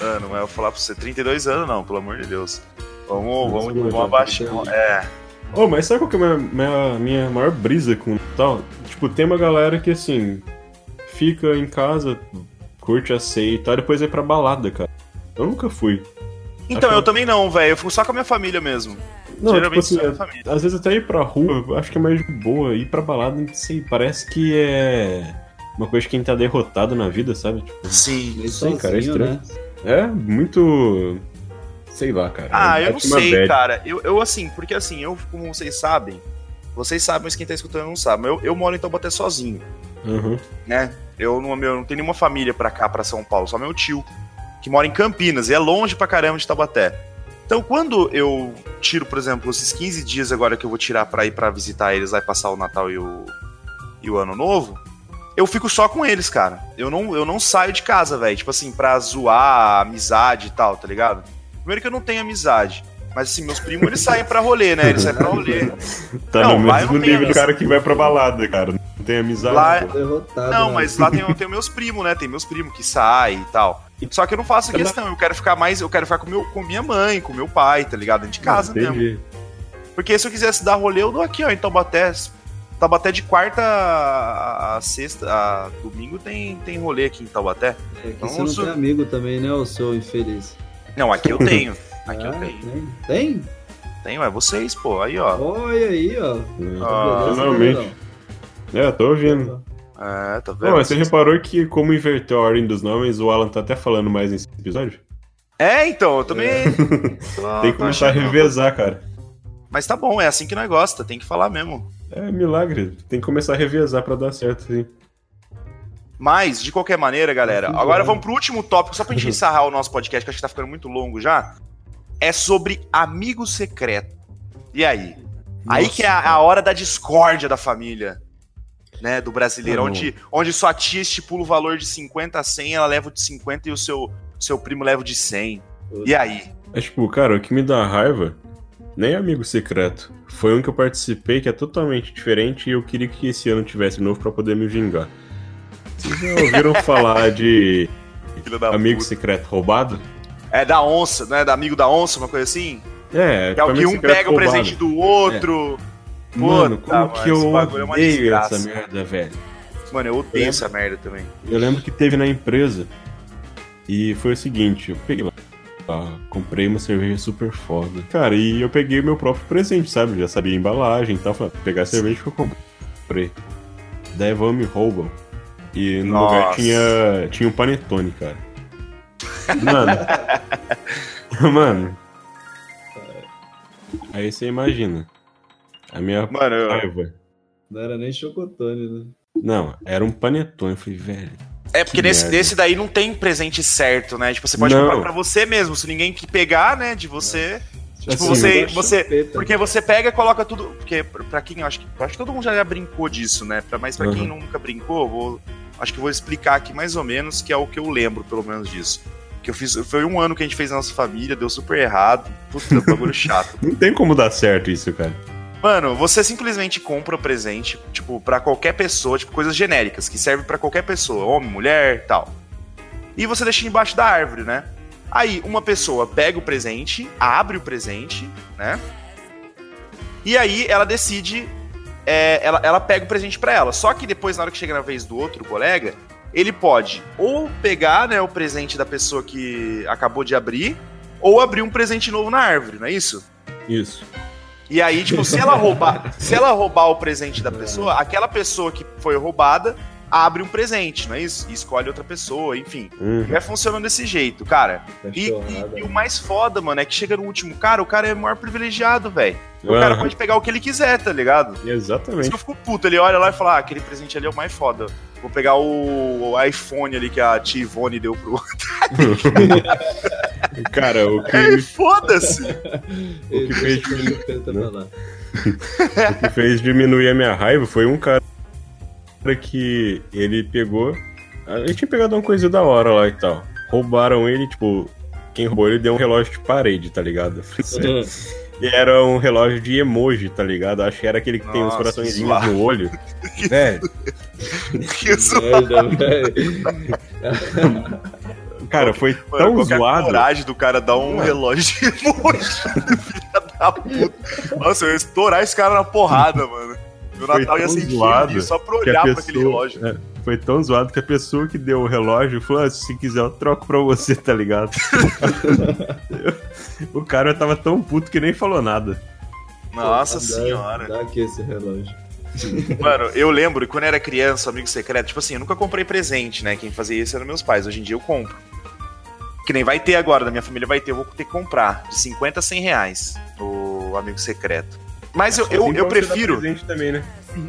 Ah, não é eu vou falar pra você, 32 anos não, pelo amor de Deus. Vamos, vamos, Desculpa, vamos abaixar. É. Ô, mas sabe qual que é a minha, minha, minha maior brisa com tal? Tipo, tem uma galera que assim, fica em casa, curte a ceia e tal, depois vai pra balada, cara. Eu nunca fui. Então, Acho- eu também não, velho. Eu fico só com a minha família mesmo. Não, tipo Geralmente assim, só com a minha família. às vezes até ir pra rua, eu acho que é mais de boa. Ir pra balada, não sei, parece que é uma coisa de quem tá derrotado na vida, sabe? Tipo, Sim. Meio Sim, cara, é sozinho, estranho. né? é muito. Sei lá, cara. Ah, É eu não uma sei, bad. cara. Eu, eu assim, porque assim, eu, como vocês sabem, vocês sabem, mas quem tá escutando não sabe. Eu, eu moro em Taubaté sozinho. Uhum. né? Eu não, meu, não tenho nenhuma família pra cá, pra São Paulo, só meu tio, que mora em Campinas, e é longe pra caramba de Taubaté. Então, quando eu tiro, por exemplo, esses 15 dias agora que eu vou tirar pra ir pra visitar eles, vai passar o Natal e o, e o Ano Novo, eu fico só com eles, cara. Eu não, eu não saio de casa, velho. Tipo assim, pra zoar, amizade e tal, tá ligado? Primeiro que eu não tenho amizade. Mas assim, meus primos, eles saem pra rolê, né? Eles saem pra rolê. <laughs> Tá Não, no mesmo nível do cara que vai pra balada, cara. Não tem amizade. Lá-. Derrotado. Não, né? mas lá tem, <laughs> tem meus primos, né? Tem meus primos que saem e tal. Só que eu não faço questão, eu quero ficar mais, eu quero ficar com, meu, com minha mãe, com meu pai, tá ligado? Dentro de casa mesmo. Entendi. Porque se eu quisesse dar rolê, eu dou aqui, ó, em Taubaté. Taubaté de quarta a, sexta, a domingo tem, tem rolê aqui em Taubaté. É que Então, você não isso- tem amigo também, né, ô seu infeliz? Não, aqui eu tenho. <laughs> Aqui eu Ah, tenho. Tem? Tem? Tenho, é vocês, pô. Aí, ó. Olha aí, ó. Ah, Beleza, finalmente. É, tô ouvindo. É, tá Não, vendo? mas você reparou que, como inverteu a ordem dos nomes, o Alan tá até falando mais nesse episódio? É, então, eu também. tô- <laughs> Tem que tô começar a revezar, cara. Mas tá bom, é assim que nós gosta, tem que falar mesmo. É milagre. Tem que começar a revezar pra dar certo, sim. Mas, de qualquer maneira, galera, agora vamos pro último tópico, só pra gente encerrar o nosso podcast, que acho que tá ficando muito longo já. É sobre amigo secreto. E aí? aí Nossa, que é a, a hora da discórdia da família. Né, do brasileiro, bom. onde, onde sua tia estipula o valor de 50 a 100, ela leva o de 50 e o seu, seu primo leva o de 100. E aí? É tipo, cara, o que me dá raiva nem é amigo secreto. Foi um que eu participei que é totalmente diferente e eu queria que esse ano tivesse novo pra poder me vingar. Vocês já ouviram <laughs> falar de amigo puta. secreto roubado? É da onça, né? Da amigo da onça, uma coisa assim? É, Que é o tipo, que um pega o roubado. presente do outro. Mano, como mano, que eu é odeio desgraça. essa merda, velho. Mano, eu odeio essa merda também. Eu lembro que teve na empresa e foi o seguinte, eu peguei lá, ah, comprei uma cerveja super foda. Cara, e eu peguei o meu próprio presente, sabe? Já sabia a embalagem e tal, falei, "Ah, pegar a cerveja que eu comprei. Daí vão me roubam E no Nossa. lugar tinha, tinha um panetone, cara. Mano. <laughs> mano. Aí você imagina. A minha Mano, eu- raiva. Não era nem chocotone, né? Não, era um panetone. Eu falei, velho. É porque Que nesse, nesse daí não tem presente certo, né? Tipo, você pode Não. comprar pra você mesmo, se ninguém que pegar, né, de você. Tipo, Assim, você, você, chupeta. porque você pega e coloca tudo, porque pra quem eu acho que, eu acho que todo mundo já brincou disso, né? Pra- Mas pra quem Uhum. nunca brincou, eu vou, acho que eu vou explicar aqui mais ou menos, que é o que eu lembro, pelo menos disso. Que eu fiz, foi um ano que a gente fez na nossa família, deu super errado, puta, bagulho chato. <laughs> Não tem como dar certo isso, cara. Mano, você simplesmente compra o presente, tipo, pra qualquer pessoa, tipo, coisas genéricas, que servem pra qualquer pessoa, homem, mulher, tal. E você deixa embaixo da árvore, né? Aí uma pessoa pega o presente, abre o presente, né? E aí ela decide, é, ela, ela pega o presente pra ela. Só que depois, na hora que chega na vez do outro colega, ele pode ou pegar, né, o presente da pessoa que acabou de abrir, ou abrir um presente novo na árvore, não é isso? Isso. E aí, tipo, se ela roubar, se ela roubar o presente da pessoa, aquela pessoa que foi roubada abre um presente, não é isso? E escolhe outra pessoa, enfim. Uhum. Vai funcionando desse jeito, cara. E, Cachorrada. e- e o mais foda, mano, é que chega no último cara, o cara é o maior privilegiado, velho. O cara Aham. pode pegar o que ele quiser, tá ligado? Por isso Exatamente. que eu fico puto, ele olha lá e fala, ah, aquele presente ali é o mais foda. Vou pegar o, o iPhone ali que a tia Ivone deu pro outro. <laughs> Cara, o que, Ei, foda-se! <laughs> Ele que fez deixa ele tenta falar. o que fez diminuir a minha raiva foi um cara que ele pegou. Ele tinha pegado uma coisa da hora lá e tal. Roubaram ele, tipo, quem roubou ele deu um relógio de parede, tá ligado? <laughs> E era um relógio de emoji, tá ligado? Acho que era aquele que tem uns Nossa, coraçõezinhos no olho. Velho, Que <laughs> zoado. Cara, foi Mano, tão a zoado. coragem do cara dar um Mano. relógio de emoji, <laughs> filha da puta. Nossa, eu ia estourar esse cara na porrada, mano. Meu Foi Natal ia ser zoado só pra olhar pra aquele pessoa- relógio. é, foi tão zoado que a pessoa que deu o relógio falou: "Ah, se quiser, eu troco pra você, tá ligado? <laughs> o cara tava tão puto que nem falou nada. Nossa Dá- senhora. Dá aqui esse relógio. Mano, eu lembro quando eu era criança, amigo secreto, tipo assim, eu nunca comprei presente, né? Quem fazia isso eram meus pais. Hoje em dia eu compro. Que nem vai ter agora, da minha família vai ter, eu vou ter que comprar. De 50 a 100 reais o amigo secreto. Mas eu, eu, eu você dar prefiro. presente também, né?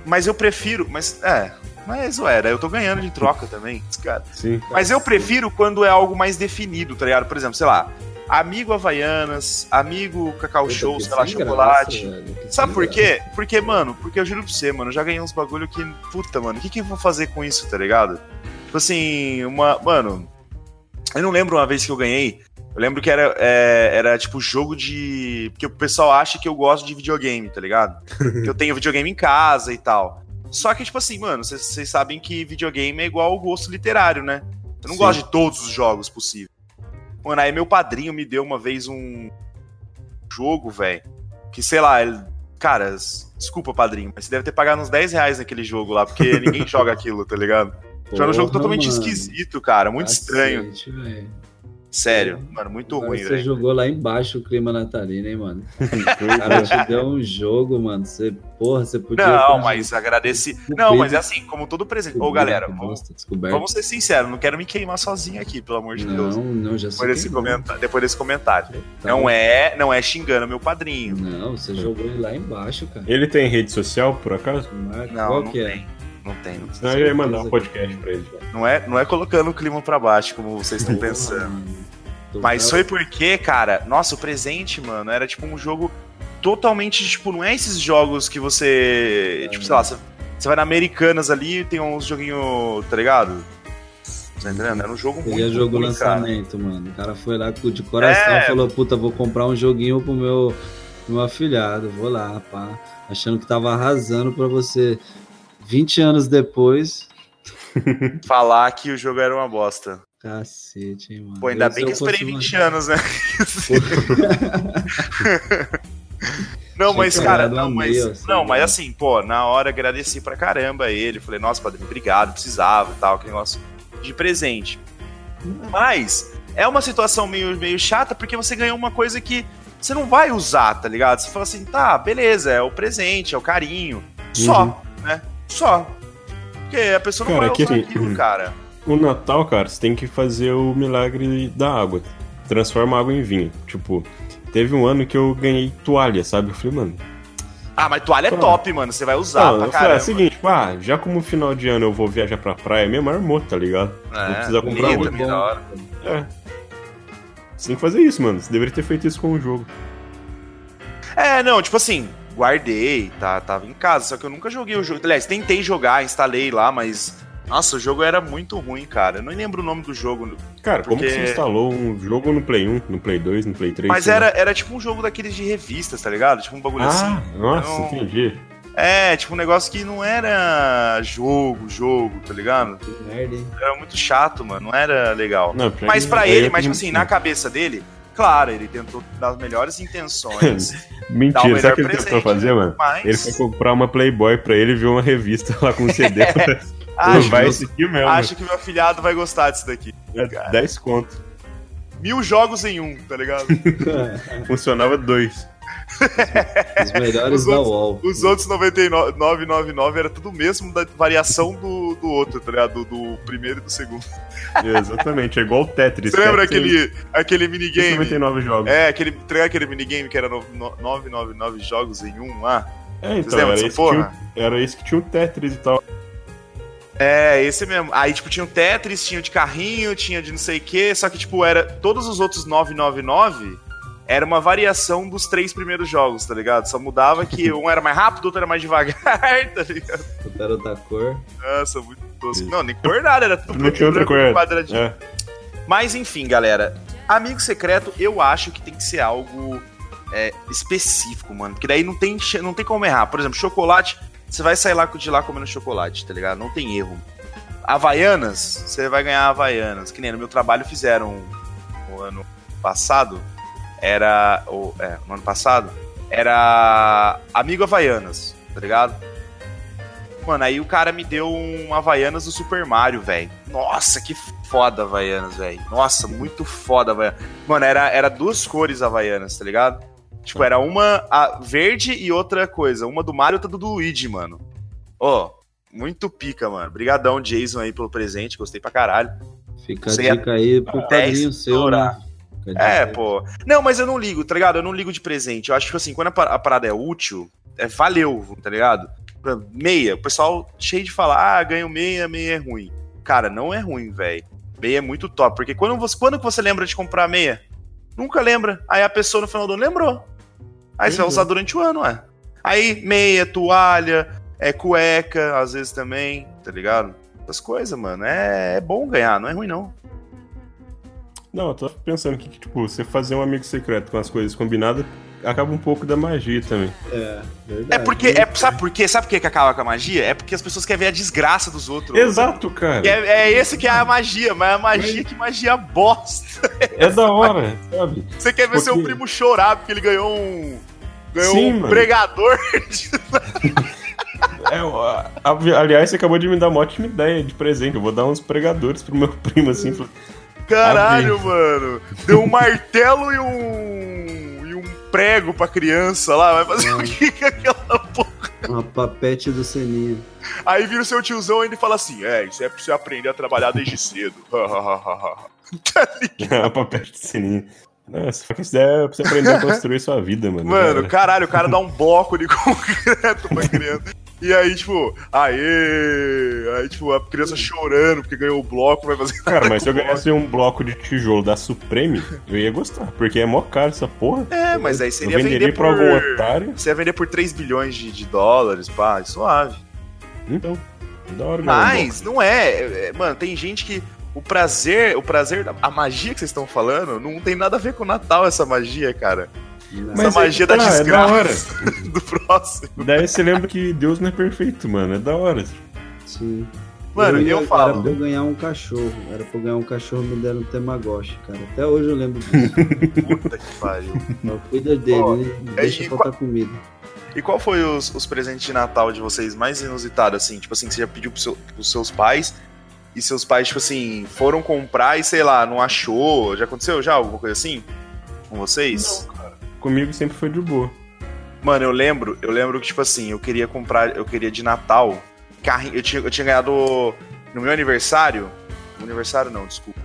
Mas eu prefiro. Mas é. Mas ué, eu tô ganhando de troca também, cara. Sim. Mas eu prefiro quando é algo mais definido, tá ligado? Por exemplo, sei lá, amigo Havaianas, amigo Cacau Puta, Show, sei lá, chocolate. graça, Sabe por graça. quê? Porque, mano, porque eu juro pra você, mano, eu já ganhei uns bagulho que. Puta, mano, o que, que eu vou fazer com isso, tá ligado? Tipo assim, uma. Mano, eu não lembro uma vez que eu ganhei. Eu lembro que era, é, era tipo jogo de. Porque o pessoal acha que eu gosto de videogame, tá ligado? <laughs> que eu tenho videogame em casa e tal. Só que, tipo assim, mano, vocês vocês sabem que videogame é igual ao gosto literário, né? Eu não Sim. gosto de todos os jogos possíveis. Mano, aí meu padrinho me deu uma vez um jogo, velho. Que sei lá, ele. Cara, desculpa, padrinho, mas você deve ter pagado uns 10 reais naquele jogo lá, porque ninguém <laughs> joga aquilo, tá ligado? Já era um jogo totalmente mano. esquisito, cara, muito estranho. Velho. Sério, mano, muito Agora ruim, Você velho. jogou lá embaixo o clima natalino, hein, mano? <laughs> O cara te deu um jogo, mano. Você, porra, você podia. Não, mas agradeci. Não, mas é assim, como todo presente. Ô, galera, vamos, vamos ser sinceros, não quero me queimar sozinho aqui, pelo amor de Deus. Não, não, já sei. Depois desse, não. comentário, depois desse comentário. Tá. Não é, não é xingando meu padrinho. Não, você jogou ele lá embaixo, cara. Ele tem rede social, por acaso? Não, qual não que é? tem. Não tem. Não, Senão eu ia mandar um podcast pra ele. não é, não é colocando o clima pra baixo, como vocês estão <laughs> pensando. Mas foi porque, cara, nossa, o presente, mano, era tipo um jogo totalmente, tipo, não é esses jogos que você. Tipo, sei lá, você, você vai na Americanas ali e tem uns joguinhos, tá ligado? Tá entendendo? Era um jogo muito. Seria jogo ruim, cara. lançamento, mano. O cara foi lá de coração É. falou, puta, vou comprar um joguinho pro meu, pro meu afilhado. Vou lá, pá. Achando que tava arrasando pra você. 20 anos depois. <laughs> Falar que o jogo era uma bosta. Cacete, hein, mano. Pô, ainda Eu, bem se que eu esperei uma- 20 anos, né? <laughs> Não, mas, cara, não, mas, meio, assim, não, mas assim, pô, na hora agradeci pra caramba a ele. Falei, nossa, padrinho, obrigado, precisava e tal, aquele negócio de presente. Mas é uma situação meio, meio chata porque você ganhou uma coisa que você não vai usar, tá ligado? Você fala assim, tá, beleza, é o presente, é o carinho. Só, Uhum. né? Só. Porque a pessoa não Cara, vai que usar aquilo, <laughs> cara. O Natal, cara, você tem que fazer o milagre da água. Transforma a água em vinho. Tipo, teve um ano que eu ganhei toalha, sabe? Eu falei, mano. Ah, mas toalha é Cara. top, mano. Você vai usar Não, pra falei, é caramba. o seguinte, tipo, ah, já como final de ano eu vou viajar pra praia mesmo, armou, tá ligado? É, não precisa comprar outra. também, da hora. É. Você tem que fazer isso, mano. Você deveria ter feito isso com o jogo. É, não, tipo assim, guardei, tá, tava em casa, só que eu nunca joguei o jogo. Aliás, tentei jogar, instalei lá, mas. Nossa, o jogo era muito ruim, cara. Eu não lembro o nome do jogo. Cara, como Porque- que você instalou um jogo no Play 1, no Play 2, no Play 3? Mas era, era tipo um jogo daqueles de revistas, tá ligado? Tipo um bagulho assim. Ah, nossa, Não- entendi. É, tipo um negócio que não era jogo, jogo, tá ligado? Que merda, hein? Era muito chato, mano. Não era legal. Não, Mas pra aí ele, eu mas tipo assim, na cabeça dele, claro, ele tentou dar as melhores intenções. <laughs> Mentira, sabe o que ele presente, tentou fazer, mano? mas. Ele foi comprar uma Playboy pra ele e viu uma revista lá com um CD. <laughs> acho, vai que, mesmo. acho que meu afilhado vai gostar disso daqui. É cara. 10 conto. Mil jogos em um, tá ligado? <laughs> Funcionava dois. Os melhores <laughs> Os da outros- UOL. Os outros 999 era tudo mesmo da variação do, do outro, tá ligado? Do, do primeiro e do segundo. <laughs> Exatamente, é igual o Tetris. Você lembra Tetris aquele, aquele minigame? 99 jogos. É, aquele, tá aquele minigame que era no- no- 999 jogos em um lá. É, Vocês então, lembram era esse, que tinha, era esse que tinha o Tetris e tal. É, esse mesmo. Aí, tipo, tinha o Tetris, tinha o de carrinho, tinha de não sei o quê, só que, tipo, era. Todos os outros 999 era uma variação dos três primeiros jogos, tá ligado? Só mudava que um era mais rápido, o outro era mais devagar, <laughs> tá ligado? Era da cor. Nossa, muito tosco. Não, nem cor nada, era tudo Não tinha outra cor. quadradinho. É. Mas enfim, galera. Amigo secreto, eu acho que tem que ser algo é, específico, mano. Porque daí não tem, não tem como errar. Por exemplo, chocolate, você vai sair lá de lá comendo chocolate, tá ligado? Não tem erro. Havaianas, você vai ganhar Havaianas. Que nem no meu trabalho fizeram no ano passado. Era. Ou, é, no ano passado. Era. Amigo Havaianas, tá ligado? Mano, aí o cara me deu um Havaianas do Super Mario, velho. Nossa, que foda Havaianas, velho. Nossa, muito foda Havaianas. Mano, era, era duas cores Havaianas, tá ligado? Tipo, era uma a verde e outra coisa. Uma do Mario e outra do Luigi, mano. Ó, muito pica, mano. Obrigadão, Jason, aí, pelo presente. Gostei pra caralho. Fica a Você ia- dica aí pro padrinho seu, né? É, pô. Não, mas eu não ligo, tá ligado? Eu não ligo de presente. Eu acho que, assim, quando a pa- a parada é útil, é, valeu, tá ligado? Meia. O pessoal cheio de falar, ah, ganho meia, meia é ruim. Cara, não é ruim, velho. Meia é muito top. Porque quando você, quando você lembra de comprar meia? Nunca lembra. Aí a pessoa no final do ano lembrou. Aí você vai Uhum. usar durante o ano, ué. Aí, meia, toalha, é cueca, às vezes também, tá ligado? Essas coisas, mano. É, é bom ganhar, não é ruim, não. Não, eu tô pensando que, tipo, você fazer um amigo secreto com as coisas combinadas acaba um pouco da magia também. É, verdade. É porque, é, sabe por quê? Sabe por que que acaba com a magia? É porque as pessoas querem ver a desgraça dos outros. Exato, cara. É, é esse que é a magia, mas a magia que magia bosta. <laughs> É da hora, sabe? Você quer ver Porque- seu primo chorar porque ele ganhou um. Ganhou Sim, um mano. pregador. <laughs> É, aliás, você acabou de me dar uma ótima ideia de presente. Eu vou dar uns pregadores pro meu primo, assim. Caralho, mano. Deu um martelo e um. e um prego pra criança lá. Vai fazer o que com aquela porra? Uma papete do Seninha. Aí vira o seu tiozão e ele fala assim: É, isso é pra você aprender a trabalhar desde cedo. <laughs> tá ligado? <laughs> a papel de sininho. Nossa, só que isso daí é pra você aprender a construir sua vida, mano. Mano, Cara, caralho, o cara dá um bloco de <laughs> concreto pra criança. E aí, tipo, aê! Aí, tipo, a criança chorando porque ganhou o bloco, vai fazer. Cara, mas se eu ganhasse um bloco de tijolo da Supreme, eu ia gostar. Porque é mó caro essa porra. É, mas aí Eu seria venderia vender pra por. algum otário. Você ia vender por 3 bilhões de, de dólares, pá, suave. Então, da hora Mas não é, é, é, Mano, tem gente que. O prazer, o prazer, a magia que vocês estão falando, não tem nada a ver com o Natal, essa magia, cara. Mas essa é magia que da tá, é da hora. desgraça <laughs> do próximo. Daí você lembra que Deus não é perfeito, mano. É da hora. Sim. Mano, ia- eu falo. Era pra eu ganhar um cachorro. Era pra eu ganhar um cachorro me deram um Tamagotchi, cara. Até hoje eu lembro disso. <laughs> Puta que pariu. Cuida dele, Ó, né? Não Deixa e faltar comida. E qual foi os, os presentes de Natal de vocês mais inusitados, assim? Tipo assim, que você já pediu pro seu, pros seus pais e seus pais, tipo assim, foram comprar e, sei lá, não achou? Já aconteceu já alguma coisa assim? Com vocês? Comigo sempre foi de boa. Mano, eu lembro, eu lembro que, tipo assim, eu queria comprar, eu queria de Natal carrinho. Eu tinha, eu tinha ganhado no meu aniversário. Aniversário não, desculpa.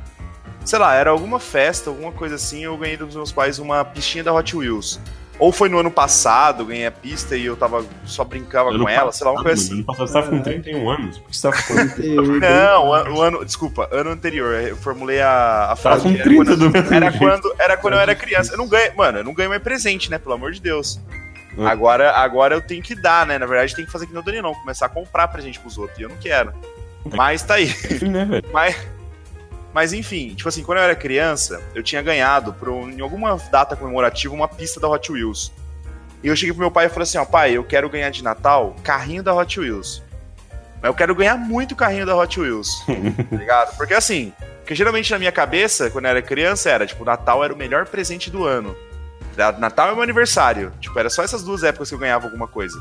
Sei lá, era alguma festa, alguma coisa assim. Eu ganhei dos meus pais uma pistinha da Hot Wheels. Ou foi no ano passado, ganhei a pista e eu tava só brincava Ano com ela, sei lá, uma coisa assim. Ano passado você tava com 31 anos. Por que você tava com <laughs> Não, o, an- o ano, desculpa, ano anterior. Eu formulei a, a Tava frase. com era 30 quando- do mesmo Era quando, era quando eu era criança. Eu não ganho, mano, eu não ganho mais presente, né? Pelo amor de Deus. Ah. Agora, agora eu tenho que dar, né? Na verdade, tem que fazer que nem o Dani não, começar a comprar presente pros outros. E eu não quero. Mas tá aí. Enfim, né, velho? Mas, mas enfim, tipo assim, quando eu era criança, eu tinha ganhado por um- em alguma data comemorativa uma pista da Hot Wheels. E eu cheguei pro meu pai e falei assim, ó, pai, eu quero ganhar de Natal carrinho da Hot Wheels. Mas eu quero ganhar muito carrinho da Hot Wheels. <laughs> tá ligado? Porque assim, porque geralmente na minha cabeça, quando eu era criança, era tipo, Natal era o melhor presente do ano. Da- Natal é meu aniversário. Tipo, era só essas duas épocas que eu ganhava alguma coisa.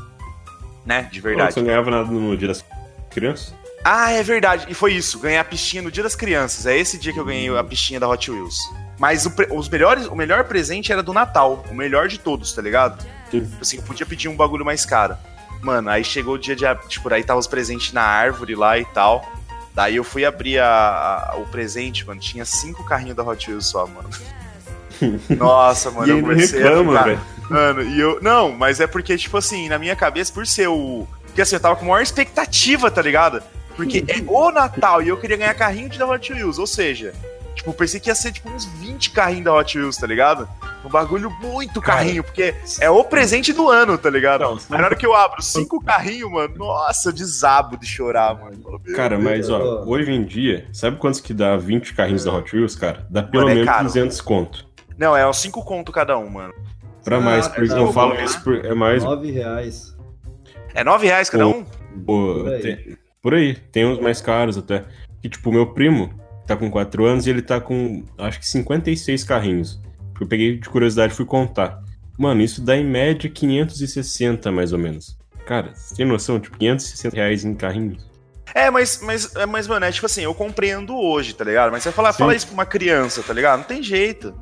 Né? De verdade. Você não ganhava nada no dia das crianças? Ah, é verdade. E foi isso. Ganhei a pistinha no Dia das Crianças. É esse dia que eu ganhei a pistinha da Hot Wheels. Mas o, os melhores, o melhor presente era do Natal. O melhor de todos, tá ligado? Sim. Assim, eu podia pedir um bagulho mais caro. Mano, aí chegou o dia de. Tipo, aí tava os presentes na árvore lá e tal. Daí eu fui abrir a- a- o presente, mano. Tinha cinco carrinhos da Hot Wheels só, mano. <laughs> Nossa, mano, eu comecei reclama, a ficar... Mano, e eu. Não, mas é porque, tipo assim, na minha cabeça, por ser o. Porque assim, eu tava com maior expectativa, tá ligado? Porque é o Natal e eu queria ganhar carrinho de da Hot Wheels, ou seja, tipo, eu pensei que ia ser tipo uns 20 carrinhos da Hot Wheels, tá ligado? Um bagulho muito Cara, carrinho, porque é o presente do ano, tá ligado? Não, na hora que eu abro cinco carrinhos, mano, nossa, eu desabo de chorar, mano. Meu Cara, Deus. mas ó, hoje em dia, sabe quantos que dá 20 carrinhos da Hot Wheels, cara? Dá pelo Mano, é menos caro. 200 conto. Não, é uns cinco conto cada um, mano. Pra Ah, mais, é porque eu falo né? isso por, é mais. Nove reais. É nove reais cada Pô. um? Aí. tem- por aí, tem uns mais caros até. Que tipo, meu primo tá com 4 anos e ele tá com, acho que 56 carrinhos. Eu peguei de curiosidade e fui contar. Mano, isso dá em média 560 mais ou menos. Cara, você tem noção? Tipo, 560 reais em carrinhos. É, mas, mas, é, mas, mano, é tipo assim, eu compreendo hoje, tá ligado? Mas você fala, Sim. fala isso pra uma criança, tá ligado? Não tem jeito.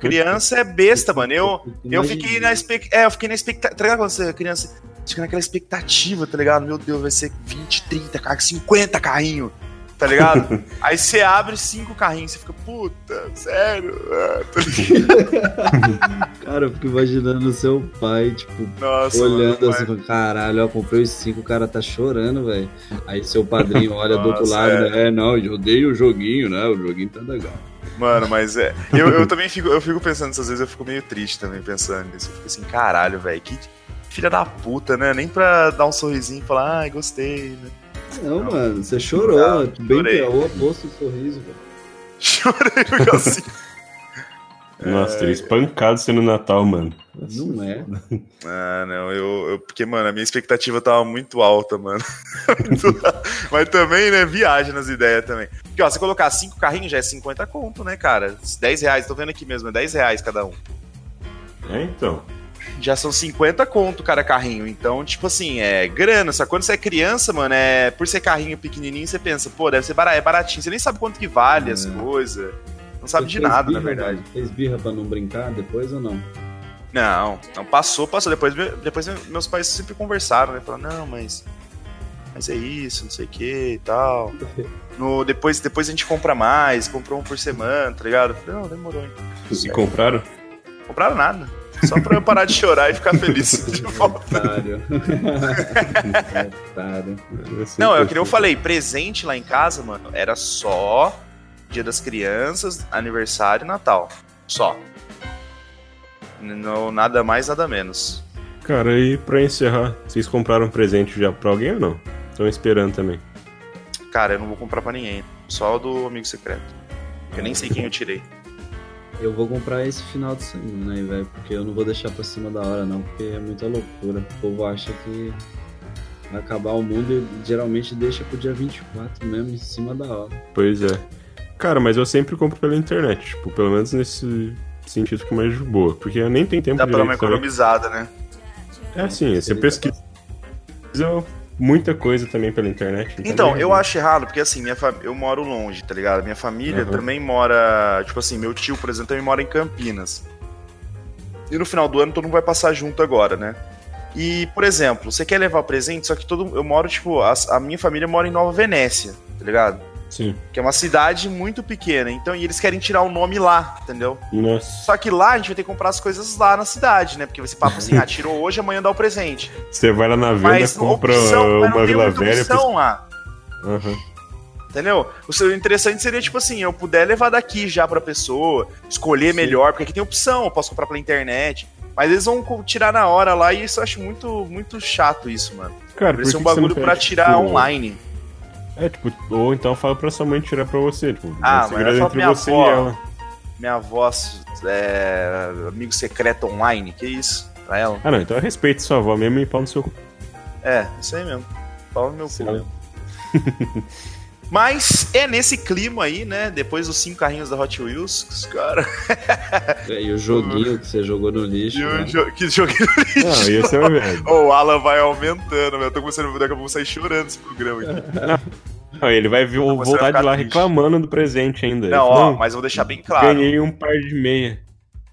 Criança é besta, mano. Eu, eu fiquei na expectativa. É, eu fiquei na expectativa. Tá ligado quando você é criança? Fica naquela expectativa, tá ligado? Meu Deus, vai ser 20, 30 carros, 50 carrinhos, tá ligado? <laughs> Aí você abre cinco carrinhos, você fica, puta, sério? <laughs> Cara, eu fico imaginando o seu pai, tipo, Nossa, olhando mano, assim, caralho, ó, comprei os cinco, o cara tá chorando, velho. Aí seu padrinho <laughs> olha do outro Nossa, lado, é. né? É, não, eu odeio o joguinho, né? O joguinho tá legal. Mano, mas é. Eu, eu também fico, eu fico pensando essas vezes, eu fico meio triste também pensando nisso. Eu fico assim, caralho, velho, que filha da puta, né? Nem pra dar um sorrisinho e falar, ai, gostei, né? Não, Não. mano, você chorou. Não, bem é o oposto do sorriso, velho. <laughs> Chorei porque assim. <laughs> Nossa, teria espancado sendo Natal, mano. Não é. <laughs> Ah, não, eu, eu- Porque, mano, a minha expectativa tava muito alta, mano. Mas também, né, viagem nas ideias também. Porque, ó, você colocar cinco carrinhos já é 50 conto, né, cara? 10 reais, tô vendo aqui mesmo, é 10 reais cada um. É, então. Já são 50 conto cada carrinho. Então, tipo assim, é grana. Só quando você é criança, mano, é. Por ser carrinho pequenininho, você pensa, pô, deve ser barato, é baratinho. Você nem sabe quanto que vale as É. coisas. Não sabe Você de nada, na birra, verdade. mano? Fez birra pra não brincar depois ou não? Não, não passou, passou. Depois, depois meus pais sempre conversaram, né? Falaram, não, mas. Mas é isso, não sei o que e tal. <laughs> No, depois, depois a gente compra mais, comprou um por semana, tá ligado? Não, demorou então. E compraram? Compraram nada. Só pra eu parar de chorar e ficar feliz <laughs> de volta. Otário. Otário. Não, é o que eu falei, presente lá em casa, mano, era só Dia das Crianças, aniversário e Natal. Só. Não, nada mais, nada menos. Cara, e pra encerrar, vocês compraram presente já pra alguém ou não? Estão esperando também. Cara, eu não vou comprar pra ninguém. Só do amigo secreto. Eu nem sei quem eu tirei. Eu vou comprar esse final de semana aí, velho, porque eu não vou deixar pra cima da hora, não, porque é muita loucura. O povo acha que vai acabar o mundo e geralmente deixa pro dia 24 mesmo, em cima da hora. Pois é. Cara, mas eu sempre compro pela internet, tipo, pelo menos nesse sentido que é mais de boa, porque eu nem tenho tempo Dá pra dar uma economizada, né? É assim, você pesquisa muita coisa também pela internet. Então, também- eu acho errado, porque assim, minha fam... eu moro longe, tá ligado? Minha família Uhum. também mora. Tipo assim, meu tio, por exemplo, também mora em Campinas. E no final do ano todo mundo vai passar junto agora, né? E, por exemplo, você quer levar presente, só que todo eu moro, tipo, a, a minha família mora em Nova Venécia, tá ligado? Sim. Que é uma cidade muito pequena. Então, e eles querem tirar o nome lá, entendeu? Nossa. Só que lá a gente vai ter que comprar as coisas lá na cidade, né? Porque ser papo assim, ah, tirou hoje, amanhã dá o presente. Você vai lá na venda, Mas compra opção, mas não uma tem Vila Velha. opção lá. Aham. Entendeu? O seu interessante seria, tipo assim, eu puder levar daqui já pra pessoa, escolher Sim. melhor, porque aqui tem opção, eu posso comprar pela internet. Mas eles vão tirar na hora lá e isso eu acho muito, muito chato isso, mano. Cara, Deve por ser um você bagulho pra tirar tipo, online. É, tipo, ou então fala pra sua mãe tirar pra você, tipo, Ah, é mas falo entre minha você avó. e ela. Minha voz é amigo secreto online, que isso? Pra ela? Ah, não, então eu respeito sua avó mesmo e pau no seu cu. É, isso aí mesmo. Pau no meu cu mesmo. <laughs> Mas é nesse clima aí, né? Depois dos cinco carrinhos da Hot Wheels, que os caras. <laughs> É, E o joguinho que você jogou no lixo. E o né? jo- que joguei no Não, lixo. ia ser velho. Ô, o Alan vai aumentando, velho. Eu tô começando a a pouco eu vou sair chorando esse programa aqui. <laughs> Não, ele vai vir- vai voltar ficar de lá triste. reclamando do presente ainda. Não, ó, mas eu vou deixar bem claro. Ganhei um par de meia.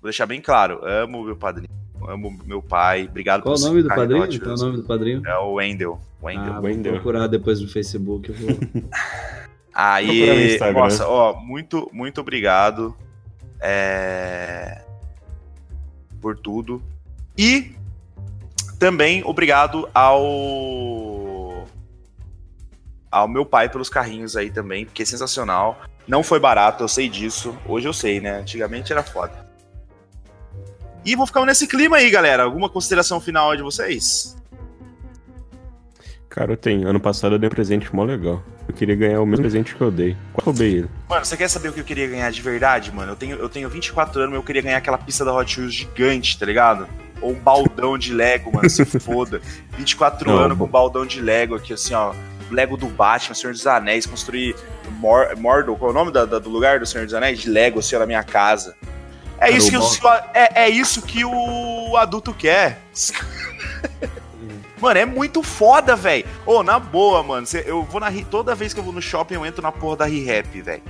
Vou deixar bem claro. Amo meu padrinho. Amo meu pai. Obrigado Qual o por nome do padrinho? Qual o Wheels. nome do padrinho? É o Wendel. Wendel. Ah, vou Wendel. procurar depois no Facebook. Eu vou... <laughs> Aí, nossa, ó, muito, muito obrigado é, por tudo. E também obrigado ao ao meu pai pelos carrinhos aí também, porque é sensacional. Não foi barato, eu sei disso. Hoje eu sei, né? Antigamente era foda. E vou ficar nesse clima aí, galera. Alguma consideração final de vocês? Cara, eu tenho. Ano passado eu dei um presente mó legal. Eu queria ganhar o mesmo presente que eu dei. Quase roubei ele. Mano, você quer saber o que eu queria ganhar de verdade, mano? Eu tenho, eu tenho 24 anos, mas eu queria ganhar aquela pista da Hot Wheels gigante, tá ligado? Ou um baldão de Lego, mano, se foda. <laughs> 24 Não, anos com um baldão de Lego aqui, assim, ó. Lego do Batman, Senhor dos Anéis, construir Mor Mordor, qual é o nome da- da- do lugar do Senhor dos Anéis? De Lego, assim, ó, na minha casa. É isso, que o, é, é isso que o adulto quer. <laughs> Mano, é muito foda, velho. Ô, na boa, mano. eu vou na Toda vez que eu vou no shopping, eu entro na porra da ReHap, velho.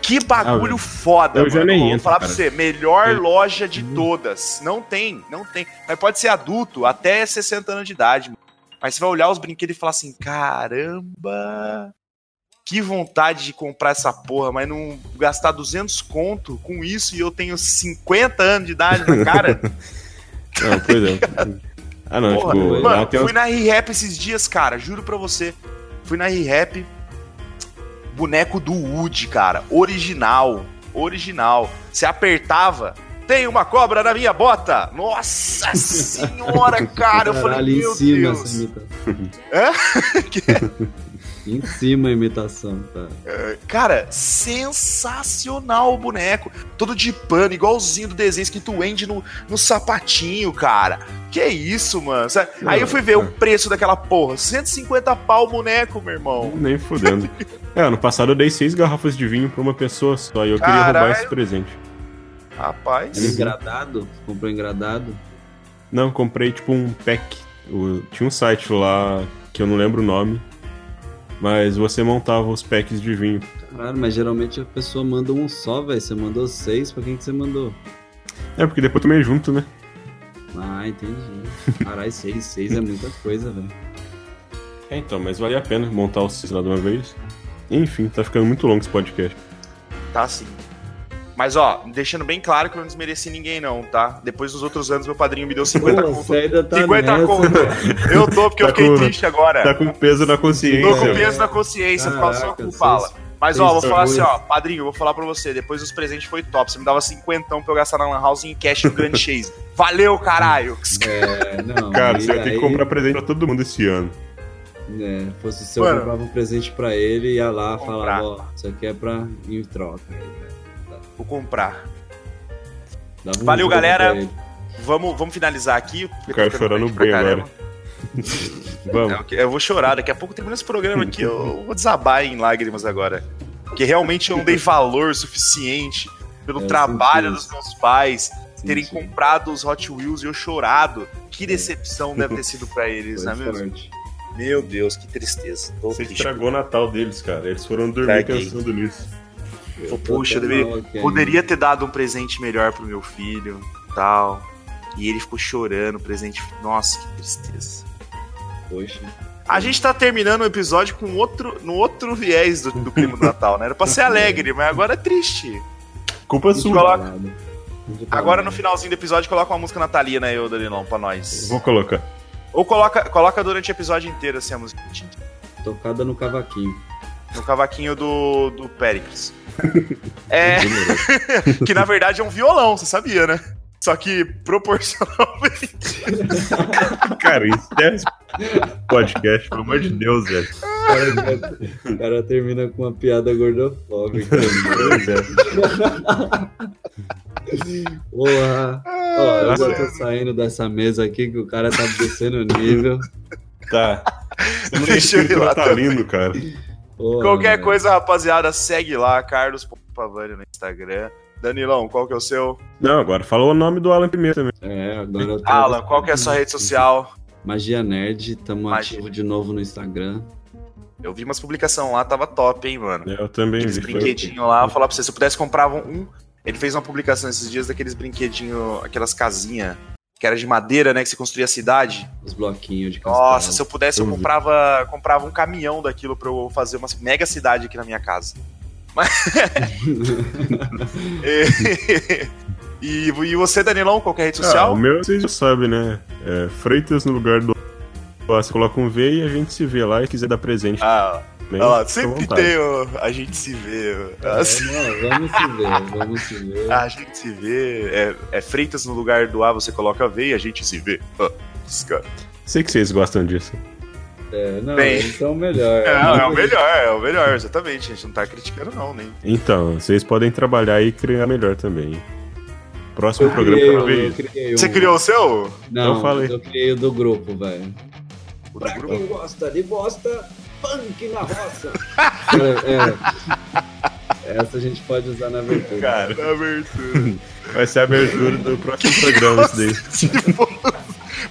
Que bagulho velho. foda, Eu mano. já nem Ô, vou entro, falar pra cara. você, melhor Eu- loja de todas. Não tem, não tem. Mas pode ser adulto, até 60 anos de idade, mano. Mas você vai olhar os brinquedos e falar assim: caramba, que vontade de comprar essa porra, mas não gastar 200 conto com isso e eu tenho 50 anos de idade na cara. <laughs> Não, pois é. Ah, não, Porra, tipo, mano, fui na ReHap esses dias, cara, juro pra você. Fui na ReHap, boneco do Woody, cara, original, original. Você apertava, tem uma cobra na minha bota. Nossa senhora, cara, eu falei, Caralho, meu Deus. Hã? <laughs> Em cima a imitação, tá? Cara, sensacional o boneco. Todo de pano, igualzinho do desenho escrito Wendy no, no sapatinho, cara. Que isso, mano? Sabe? Aí eu fui ver o preço daquela porra. 150 pau o boneco, meu irmão. Nem fudendo. <laughs> É, ano passado eu dei seis garrafas de vinho pra uma pessoa só e eu queria Caralho. roubar esse presente. Rapaz. Era engradado? Comprou engradado? Não, comprei tipo um pack. O- Tinha um site lá que eu não lembro o nome. Mas você montava os packs de vinho. Caralho, mas geralmente a pessoa manda um só, velho. Você mandou seis, pra quem que você mandou? É, porque depois eu tomei junto, né? Ah, entendi. Caralho, seis, seis é muita coisa, velho. É, então, mas valia a pena montar os seis lá de uma vez. Enfim, tá ficando muito longo esse podcast. Tá sim. Mas ó, deixando bem claro que eu não desmereci ninguém, não, tá? Depois dos outros anos, meu padrinho me deu 50 Pô, conto. ainda tá 50 nessa, conto. Eu tô, porque eu Tá fiquei com- triste agora. Tá com peso na consciência. Tô com peso na consciência, Caraca, seu cu seis- fala. Mas ó, vou falar assim, ó, padrinho, eu vou falar pra você, depois dos presentes foi top. Você me dava cinquentão pra eu gastar na Lan House em cash no Grand <laughs> Chase. Valeu, caralho! É, não. <laughs> Cara, você vai ter que comprar presente pra todo mundo esse ano. É, fosse se eu Mano. comprava um presente pra ele, ia lá Comprar. falava, ó, isso aqui é pra em troca. Vou comprar. Um Valeu, galera. Vamos, vamos finalizar aqui. Eu quero chorar no Pra bem agora. <laughs> Vamos. Não, que- eu vou chorar. Daqui a pouco termina esse programa aqui. Eu vou desabar em lágrimas agora. Porque realmente eu não dei valor suficiente pelo É, trabalho dos meus pais terem Senti. comprado os Hot Wheels e eu chorado. Que decepção deve ter sido pra eles, não é mesmo? Meu Deus, que tristeza. Tô Você triste. estragou o Natal deles, cara. Eles foram dormir Estraguei. pensando nisso. Eu tô Poxa, eu deveria-. Poderia ter dado um presente melhor pro meu filho, tal. E ele ficou chorando, presente. Nossa, que tristeza. Poxa. A gente tá terminando o episódio com outro, no outro viés do, do clima do Natal, né? Era pra ser alegre, mas agora é triste. Culpa sua. Coloca- Agora no finalzinho do episódio coloca uma música natalina aí, ô Danilão, pra nós. Vou colocar. Ou coloca, coloca durante o episódio inteiro assim a música. Tocada no cavaquinho. No cavaquinho do, do Péricles. <laughs> É, <laughs> que na verdade é um violão, você sabia, né? Só que proporcionalmente. <laughs> Cara, isso é podcast, pelo amor de Deus, velho. O cara, termina com uma piada gordofóbica. Pois é. Porra. Ó, eu já tô saindo dessa mesa aqui que o cara tá descendo o nível. Tá. Você não Deixa eu ir lá tá também. lindo, cara. Porra, Qualquer velho. coisa, rapaziada, segue lá, Carlos Pavani no Instagram. Danilão, qual que é o seu? Não, agora falou o nome do Alan primeiro também. É, agora eu tô... Alan, qual que é a sua rede social? Magia Nerd, tamo Magia. ativo de novo no Instagram. Eu vi umas publicações lá, tava top, hein, mano. Eu também Aqueles vi. foi- brinquedinhos lá, vou falar pra você, se eu pudesse comprava um. Ele fez uma publicação esses dias daqueles brinquedinhos, aquelas casinhas, que era de madeira, né? Que você construía a cidade. Os bloquinhos de castelo. Nossa, se eu pudesse, eu vi. comprava, comprava um caminhão daquilo pra eu fazer uma mega cidade aqui na minha casa. Mas. <laughs> <laughs> e, e você, Danilão, qualquer rede Ah, social? o meu vocês já sabem, né? É, Freitas no lugar do. Você coloca um V e a gente se vê lá e quiser dar presente Ah, também. olha lá, sempre tem o, a gente se vê. É, <laughs> assim, não, vamos se ver, vamos se ver. a gente se vê. É, é Freitas no lugar do A, você coloca V e a gente se vê. Ah, os caras. Sei que vocês gostam disso. É, não, Bem. eles são o melhor. É, é o melhor, é o melhor, exatamente. A gente não tá criticando, não, nem. Então, vocês podem trabalhar e criar melhor também. Próximo Eu programa criei, pra ver eu isso. criei um. Você criou o seu? Não, Eu falei. eu criei o do grupo, velho. O do Pra grupo? quem gosta de bosta, punk na roça. é, é. Essa a gente pode usar na abertura. Cara, Da abertura. <laughs> vai ser a abertura do próximo programa isso daí.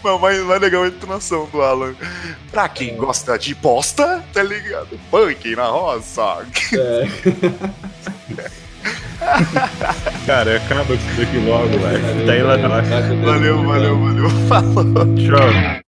mas mais, mais legal é a entonação do Alan. Pra quem gosta de bosta, tá ligado? Punk na roça. É. Cara, acaba com isso daqui logo, velho. Tá indo lá. Valeu, valeu, valeu. Falou. Tchau.